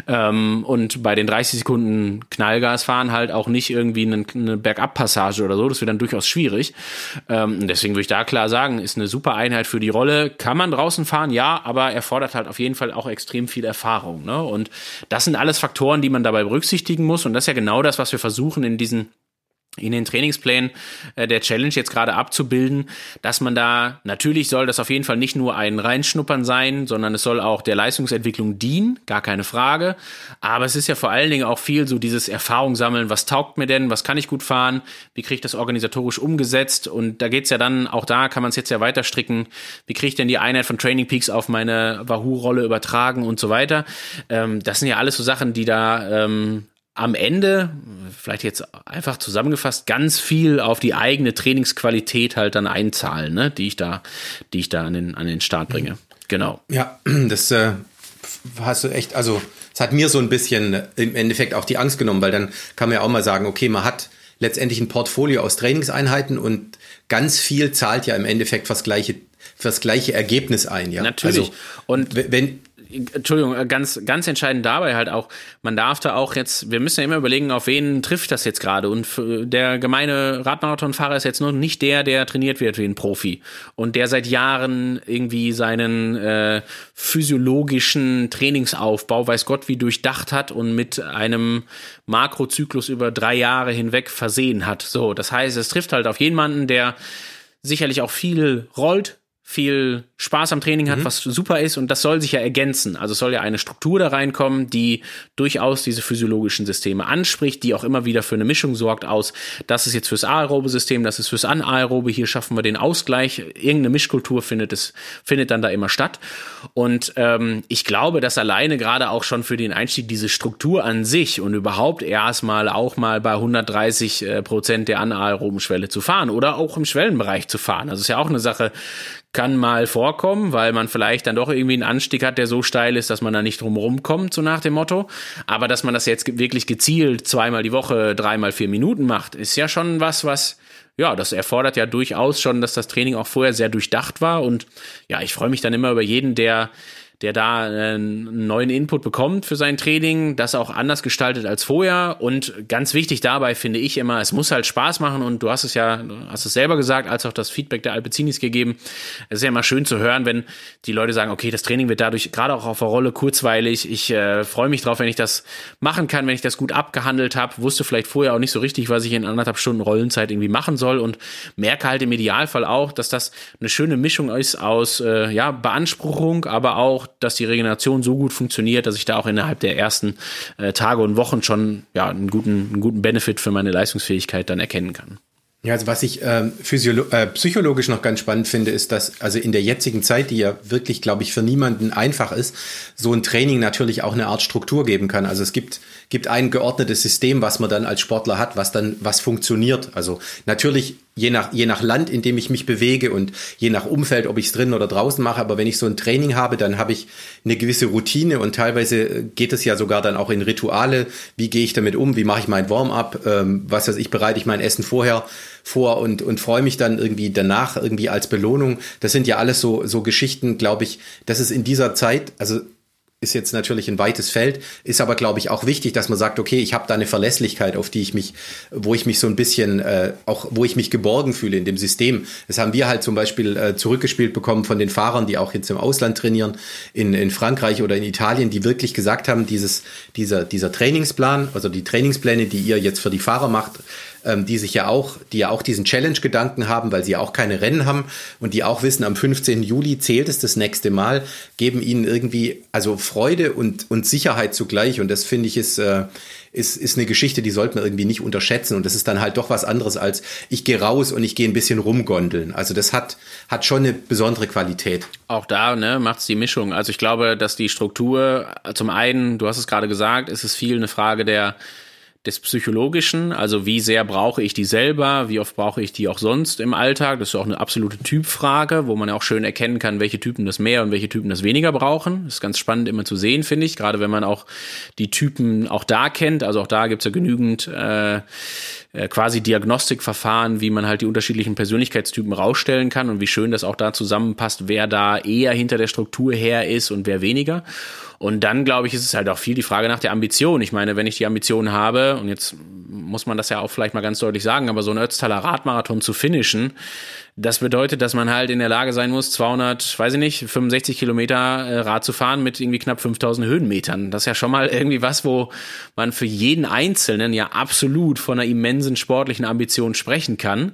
Ähm, und bei den 30 Sekunden Knallgas fahren halt auch nicht irgendwie eine, eine Bergabpassage oder so. Das wird dann durchaus schwierig. Ähm, deswegen würde ich da klar sagen, ist eine super Einheit für die Rolle. Kann man draußen fahren? Ja, aber erfordert halt auf jeden Fall auch extrem viel Erfahrung. Ne? Und das sind alles Faktoren, die man dabei berücksichtigen muss. Und das ist ja genau das, was wir versuchen in diesen in den Trainingsplänen äh, der Challenge jetzt gerade abzubilden, dass man da natürlich soll das auf jeden Fall nicht nur ein Reinschnuppern sein, sondern es soll auch der Leistungsentwicklung dienen, gar keine Frage. Aber es ist ja vor allen Dingen auch viel so dieses Erfahrung sammeln, was taugt mir denn, was kann ich gut fahren, wie kriege ich das organisatorisch umgesetzt und da geht's ja dann, auch da kann man es jetzt ja weiter stricken, wie kriege ich denn die Einheit von Training Peaks auf meine Wahoo-Rolle übertragen und so weiter. Ähm, das sind ja alles so Sachen, die da ähm, am Ende, vielleicht jetzt einfach zusammengefasst, ganz viel auf die eigene Trainingsqualität halt dann einzahlen, ne, die ich da, die ich da an den, an den Start bringe. Genau. Ja, (clears throat) das äh, hast du echt, also es hat mir so ein bisschen im Endeffekt auch die Angst genommen, weil dann kann man ja auch mal sagen, okay, man hat letztendlich ein Portfolio aus Trainingseinheiten und ganz viel zahlt ja im Endeffekt fürs gleiche, fürs gleiche Ergebnis ein, ja. Natürlich. Also, und wenn, Entschuldigung, äh, ganz, ganz entscheidend dabei halt auch, man darf da auch jetzt, wir müssen ja immer überlegen, auf wen trifft das jetzt gerade. Und der gemeine Radmarathonfahrer ist jetzt nur nicht der, der trainiert wird wie ein Profi und der seit Jahren irgendwie seinen äh, physiologischen Trainingsaufbau, weiß Gott, wie durchdacht hat und mit einem Makrozyklus über drei Jahre hinweg versehen hat. So, das heißt, es trifft halt auf jemanden, der sicherlich auch viel rollt, viel Spaß am Training hat, mhm. was super ist und das soll sich ja ergänzen. Also soll ja eine Struktur da reinkommen, die durchaus diese physiologischen Systeme anspricht, die auch immer wieder für eine Mischung sorgt aus, das ist jetzt fürs aerobe System, das ist fürs anaerobe, hier schaffen wir den Ausgleich, irgendeine Mischkultur findet es findet dann da immer statt und ähm, ich glaube, dass alleine gerade auch schon für den Einstieg diese Struktur an sich und überhaupt erstmal auch mal bei 130 äh, Prozent der anaeroben Schwelle zu fahren oder auch im Schwellenbereich zu fahren. Also ist ja auch eine Sache, kann mal vorkommen, weil man vielleicht dann doch irgendwie einen Anstieg hat, der so steil ist, dass man da nicht drumherum kommt, so nach dem Motto. Aber dass man das jetzt wirklich gezielt zweimal die Woche, dreimal vier Minuten macht, ist ja schon was, was ja, das erfordert ja durchaus schon, dass das Training auch vorher sehr durchdacht war. Und ja, ich freue mich dann immer über jeden, der der da äh, einen neuen Input bekommt für sein Training, das auch anders gestaltet als vorher. Und ganz wichtig dabei finde ich immer, es muss halt Spaß machen und du hast es ja, hast es selber gesagt, als auch das Feedback der Alpecinis gegeben. Es ist ja immer schön zu hören, wenn die Leute sagen, okay, das Training wird dadurch gerade auch auf der Rolle kurzweilig. Ich äh, freue mich drauf, wenn ich das machen kann, wenn ich das gut abgehandelt habe. Wusste vielleicht vorher auch nicht so richtig, was ich in anderthalb Stunden Rollenzeit irgendwie machen soll und merke halt im Idealfall auch, dass das eine schöne Mischung ist aus äh, ja, Beanspruchung, aber auch, dass die Regeneration so gut funktioniert, dass ich da auch innerhalb der ersten äh, Tage und Wochen schon ja, einen, guten, einen guten Benefit für meine Leistungsfähigkeit dann erkennen kann. Ja, also was ich ähm, äh, psychologisch noch ganz spannend finde, ist, dass also in der jetzigen Zeit, die ja wirklich, glaube ich, für niemanden einfach ist, so ein Training natürlich auch eine Art Struktur geben kann. Also es gibt gibt ein geordnetes System, was man dann als Sportler hat, was dann was funktioniert. Also natürlich je nach, je nach Land, in dem ich mich bewege und je nach Umfeld, ob ich es drinnen oder draußen mache. Aber wenn ich so ein Training habe, dann habe ich eine gewisse Routine und teilweise geht es ja sogar dann auch in Rituale. Wie gehe ich damit um? Wie mache ich mein Warm-up? Ähm, was weiß ich, bereite ich mein Essen vorher vor und, und freue mich dann irgendwie danach irgendwie als Belohnung. Das sind ja alles so, so Geschichten, glaube ich, dass es in dieser Zeit, also ist jetzt natürlich ein weites Feld, ist aber, glaube ich, auch wichtig, dass man sagt, okay, ich habe da eine Verlässlichkeit, auf die ich mich, wo ich mich so ein bisschen, äh, auch wo ich mich geborgen fühle in dem System. Das haben wir halt zum Beispiel äh, zurückgespielt bekommen von den Fahrern, die auch jetzt im Ausland trainieren, in, in Frankreich oder in Italien, die wirklich gesagt haben, dieses, dieser, dieser Trainingsplan, also die Trainingspläne, die ihr jetzt für die Fahrer macht, ähm, die sich ja auch, die ja auch diesen Challenge-Gedanken haben, weil sie ja auch keine Rennen haben und die auch wissen, am 15. Juli zählt es das nächste Mal, geben ihnen irgendwie also Freude und, und Sicherheit zugleich. Und das finde ich ist, äh, ist, ist eine Geschichte, die sollte man irgendwie nicht unterschätzen. Und das ist dann halt doch was anderes als ich gehe raus und ich gehe ein bisschen rumgondeln. Also das hat, hat schon eine besondere Qualität. Auch da ne, macht es die Mischung. Also ich glaube, dass die Struktur zum einen, du hast es gerade gesagt, ist es viel eine Frage der des Psychologischen, also wie sehr brauche ich die selber, wie oft brauche ich die auch sonst im Alltag. Das ist auch eine absolute Typfrage, wo man ja auch schön erkennen kann, welche Typen das mehr und welche Typen das weniger brauchen. Das ist ganz spannend immer zu sehen, finde ich, gerade wenn man auch die Typen auch da kennt. Also auch da gibt's ja genügend äh, äh, quasi Diagnostikverfahren, wie man halt die unterschiedlichen Persönlichkeitstypen rausstellen kann und wie schön das auch da zusammenpasst, wer da eher hinter der Struktur her ist und wer weniger. Und dann, glaube ich, ist es halt auch viel die Frage nach der Ambition. Ich meine, wenn ich die Ambition habe, und jetzt muss man das ja auch vielleicht mal ganz deutlich sagen, aber so ein Ötztaler Radmarathon zu finishen, das bedeutet, dass man halt in der Lage sein muss, 200, weiß ich nicht, 65 Kilometer äh, Rad zu fahren mit irgendwie knapp 5000 Höhenmetern. Das ist ja schon mal irgendwie was, wo man für jeden Einzelnen ja absolut von einer immensen sportlichen Ambition sprechen kann.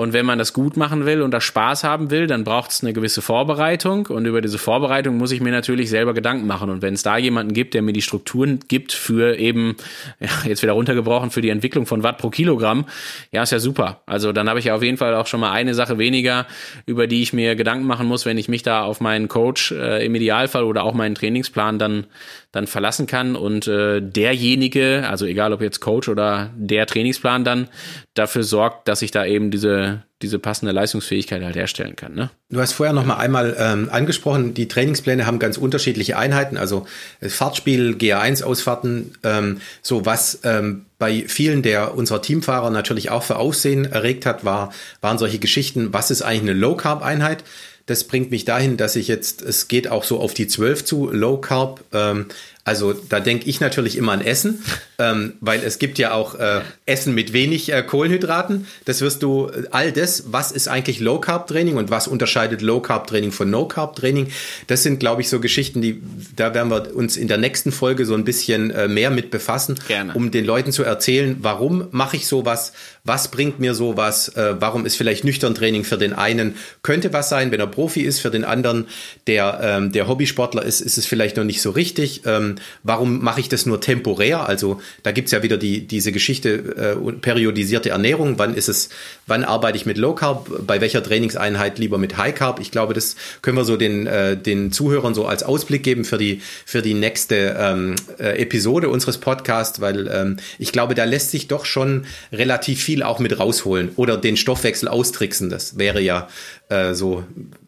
Und wenn man das gut machen will und da Spaß haben will, dann braucht es eine gewisse Vorbereitung. Und über diese Vorbereitung muss ich mir natürlich selber Gedanken machen. Und wenn es da jemanden gibt, der mir die Strukturen gibt für eben, (laughs) ja, jetzt wieder runtergebrochen, für die Entwicklung von Watt pro Kilogramm, ja, ist ja super. Also dann habe ich ja auf jeden Fall auch schon mal eine Sache weniger, über die ich mir Gedanken machen muss, wenn ich mich da auf meinen Coach äh, im Idealfall oder auch meinen Trainingsplan dann dann verlassen kann und äh, derjenige, also egal ob jetzt Coach oder der Trainingsplan dann dafür sorgt, dass ich da eben diese diese passende Leistungsfähigkeit halt herstellen kann. Ne? Du hast vorher noch mal einmal ähm, angesprochen, die Trainingspläne haben ganz unterschiedliche Einheiten, also Fahrtspiel, GA1-Ausfahrten, ähm, so was ähm, bei vielen der unserer Teamfahrer natürlich auch für Aussehen erregt hat, war, waren solche Geschichten, was ist eigentlich eine Low-Carb-Einheit? Das bringt mich dahin, dass ich jetzt, es geht auch so auf die 12 zu, Low Carb. Ähm, also da denke ich natürlich immer an Essen, (laughs) ähm, weil es gibt ja auch äh, Essen mit wenig äh, Kohlenhydraten. Das wirst du, äh, all das, was ist eigentlich Low Carb Training und was unterscheidet Low Carb Training von No Carb Training, das sind, glaube ich, so Geschichten, die, da werden wir uns in der nächsten Folge so ein bisschen äh, mehr mit befassen, Gerne. um den Leuten zu erzählen, warum mache ich sowas, was bringt mir sowas, äh, warum ist vielleicht nüchtern Training für den einen, könnte was sein, wenn er Profi ist, für den anderen, der, ähm, der Hobbysportler ist, ist es vielleicht noch nicht so richtig. Ähm, warum mache ich das nur temporär? Also da gibt's ja wieder die, diese Geschichte äh, periodisierte Ernährung. Wann ist es, wann arbeite ich mit Low Carb? Bei welcher Trainingseinheit lieber mit High Carb? Ich glaube, das können wir so den, äh, den Zuhörern so als Ausblick geben für die, für die nächste ähm, äh, Episode unseres Podcasts, weil ähm, ich glaube, da lässt sich doch schon relativ viel auch mit rausholen oder den Stoffwechsel austricksen. Das wäre ja äh, so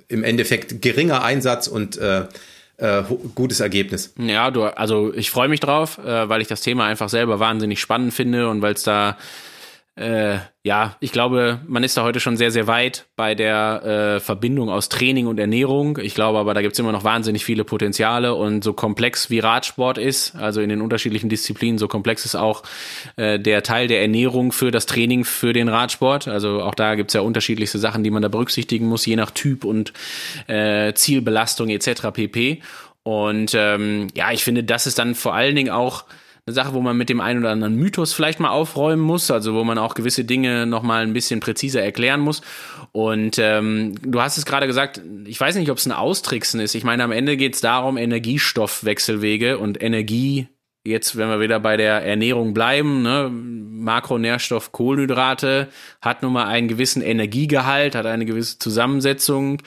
im Endeffekt geringer Einsatz und äh, äh, gutes Ergebnis. Ja, du, also ich freue mich drauf, äh, weil ich das Thema einfach selber wahnsinnig spannend finde und weil es da äh, ja, ich glaube, man ist da heute schon sehr, sehr weit bei der äh, Verbindung aus Training und Ernährung. Ich glaube aber, da gibt's immer noch wahnsinnig viele Potenziale und so komplex wie Radsport ist, also in den unterschiedlichen Disziplinen, so komplex ist auch äh, der Teil der Ernährung für das Training für den Radsport. Also auch da gibt's ja unterschiedlichste Sachen, die man da berücksichtigen muss, je nach Typ und äh, Zielbelastung etc. pp. Und ähm, ja, ich finde, das ist dann vor allen Dingen auch eine Sache, wo man mit dem einen oder anderen Mythos vielleicht mal aufräumen muss, also wo man auch gewisse Dinge nochmal ein bisschen präziser erklären muss. Und ähm, du hast es gerade gesagt, ich weiß nicht, ob es ein Austricksen ist. Ich meine, am Ende geht es darum, Energiestoffwechselwege und Energie jetzt, wenn wir wieder bei der Ernährung bleiben, ne, Makronährstoff Kohlenhydrate hat nun mal einen gewissen Energiegehalt, hat eine gewisse Zusammensetzung,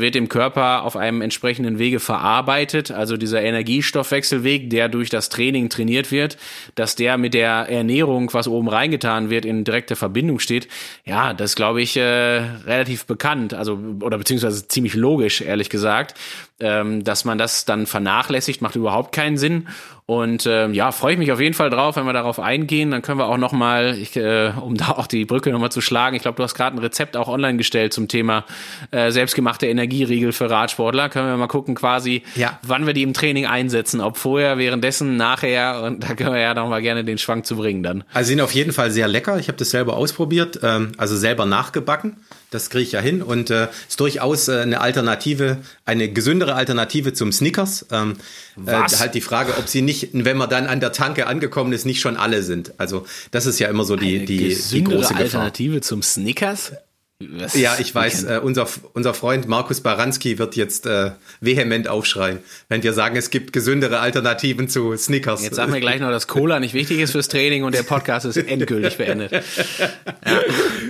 wird im Körper auf einem entsprechenden Wege verarbeitet. Also dieser Energiestoffwechselweg, der durch das Training trainiert wird, dass der mit der Ernährung, was oben reingetan wird, in direkter Verbindung steht. Ja, das glaube ich äh, relativ bekannt, also oder beziehungsweise ziemlich logisch, ehrlich gesagt. Ähm, dass man das dann vernachlässigt, macht überhaupt keinen Sinn. Und ähm, ja, freue ich mich auf jeden Fall drauf, wenn wir darauf eingehen. Dann können wir auch nochmal, äh, um da auch die Brücke nochmal zu schlagen, ich glaube, du hast gerade ein Rezept auch online gestellt zum Thema äh, selbstgemachte Energieriegel für Radsportler. Können wir mal gucken quasi, ja. wann wir die im Training einsetzen. Ob vorher, währenddessen, nachher. Und da können wir ja nochmal gerne den Schwank zu bringen dann. Also sind auf jeden Fall sehr lecker. Ich habe das selber ausprobiert, ähm, also selber nachgebacken. Das kriege ich ja hin und äh, ist durchaus äh, eine Alternative, eine gesündere Alternative zum Snickers. Ähm, äh, halt die Frage, ob sie nicht, wenn man dann an der Tanke angekommen ist, nicht schon alle sind. Also das ist ja immer so die, die, die große Gefahr. Alternative zum Snickers? Was? Ja, ich weiß, äh, unser, unser Freund Markus Baranski wird jetzt äh, vehement aufschreien, wenn wir sagen, es gibt gesündere Alternativen zu Snickers. Jetzt sagen wir gleich noch, dass Cola nicht wichtig ist fürs Training und der Podcast ist (laughs) endgültig beendet. Ja.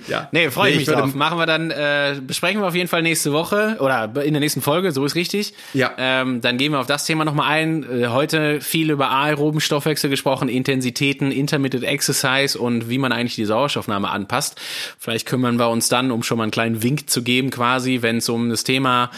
ja. Nee, freue ich nee, mich ich drauf. Machen wir dann, äh, besprechen wir auf jeden Fall nächste Woche oder in der nächsten Folge, so ist richtig. Ja. Ähm, dann gehen wir auf das Thema nochmal ein. Äh, heute viel über aeroben Stoffwechsel gesprochen, Intensitäten, Intermittent Exercise und wie man eigentlich die Sauerstoffnahme anpasst. Vielleicht kümmern wir uns dann um schon mal einen kleinen Wink zu geben, quasi, wenn es um das Thema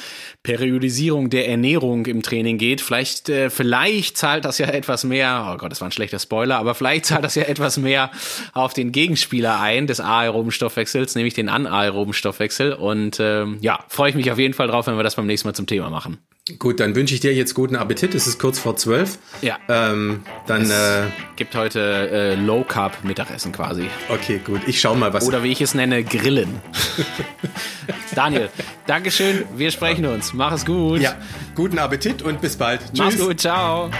Periodisierung der Ernährung im Training geht. Vielleicht, äh, vielleicht zahlt das ja etwas mehr, oh Gott, das war ein schlechter Spoiler, aber vielleicht zahlt das ja etwas mehr auf den Gegenspieler ein des aeroben Stoffwechsels, nämlich den anaeroben Stoffwechsel. Und ähm, ja, freue ich mich auf jeden Fall drauf, wenn wir das beim nächsten Mal zum Thema machen. Gut, dann wünsche ich dir jetzt guten Appetit. Es ist kurz vor zwölf. Ja. Ähm, dann es äh, gibt heute äh, Low Carb Mittagessen quasi. Okay, gut. Ich schau mal, was. Oder wie ich es nenne, Grillen. (laughs) Daniel, Dankeschön. Wir sprechen uns. Mach es gut. Ja. Guten Appetit und bis bald. Tschüss. Mach's gut. Ciao.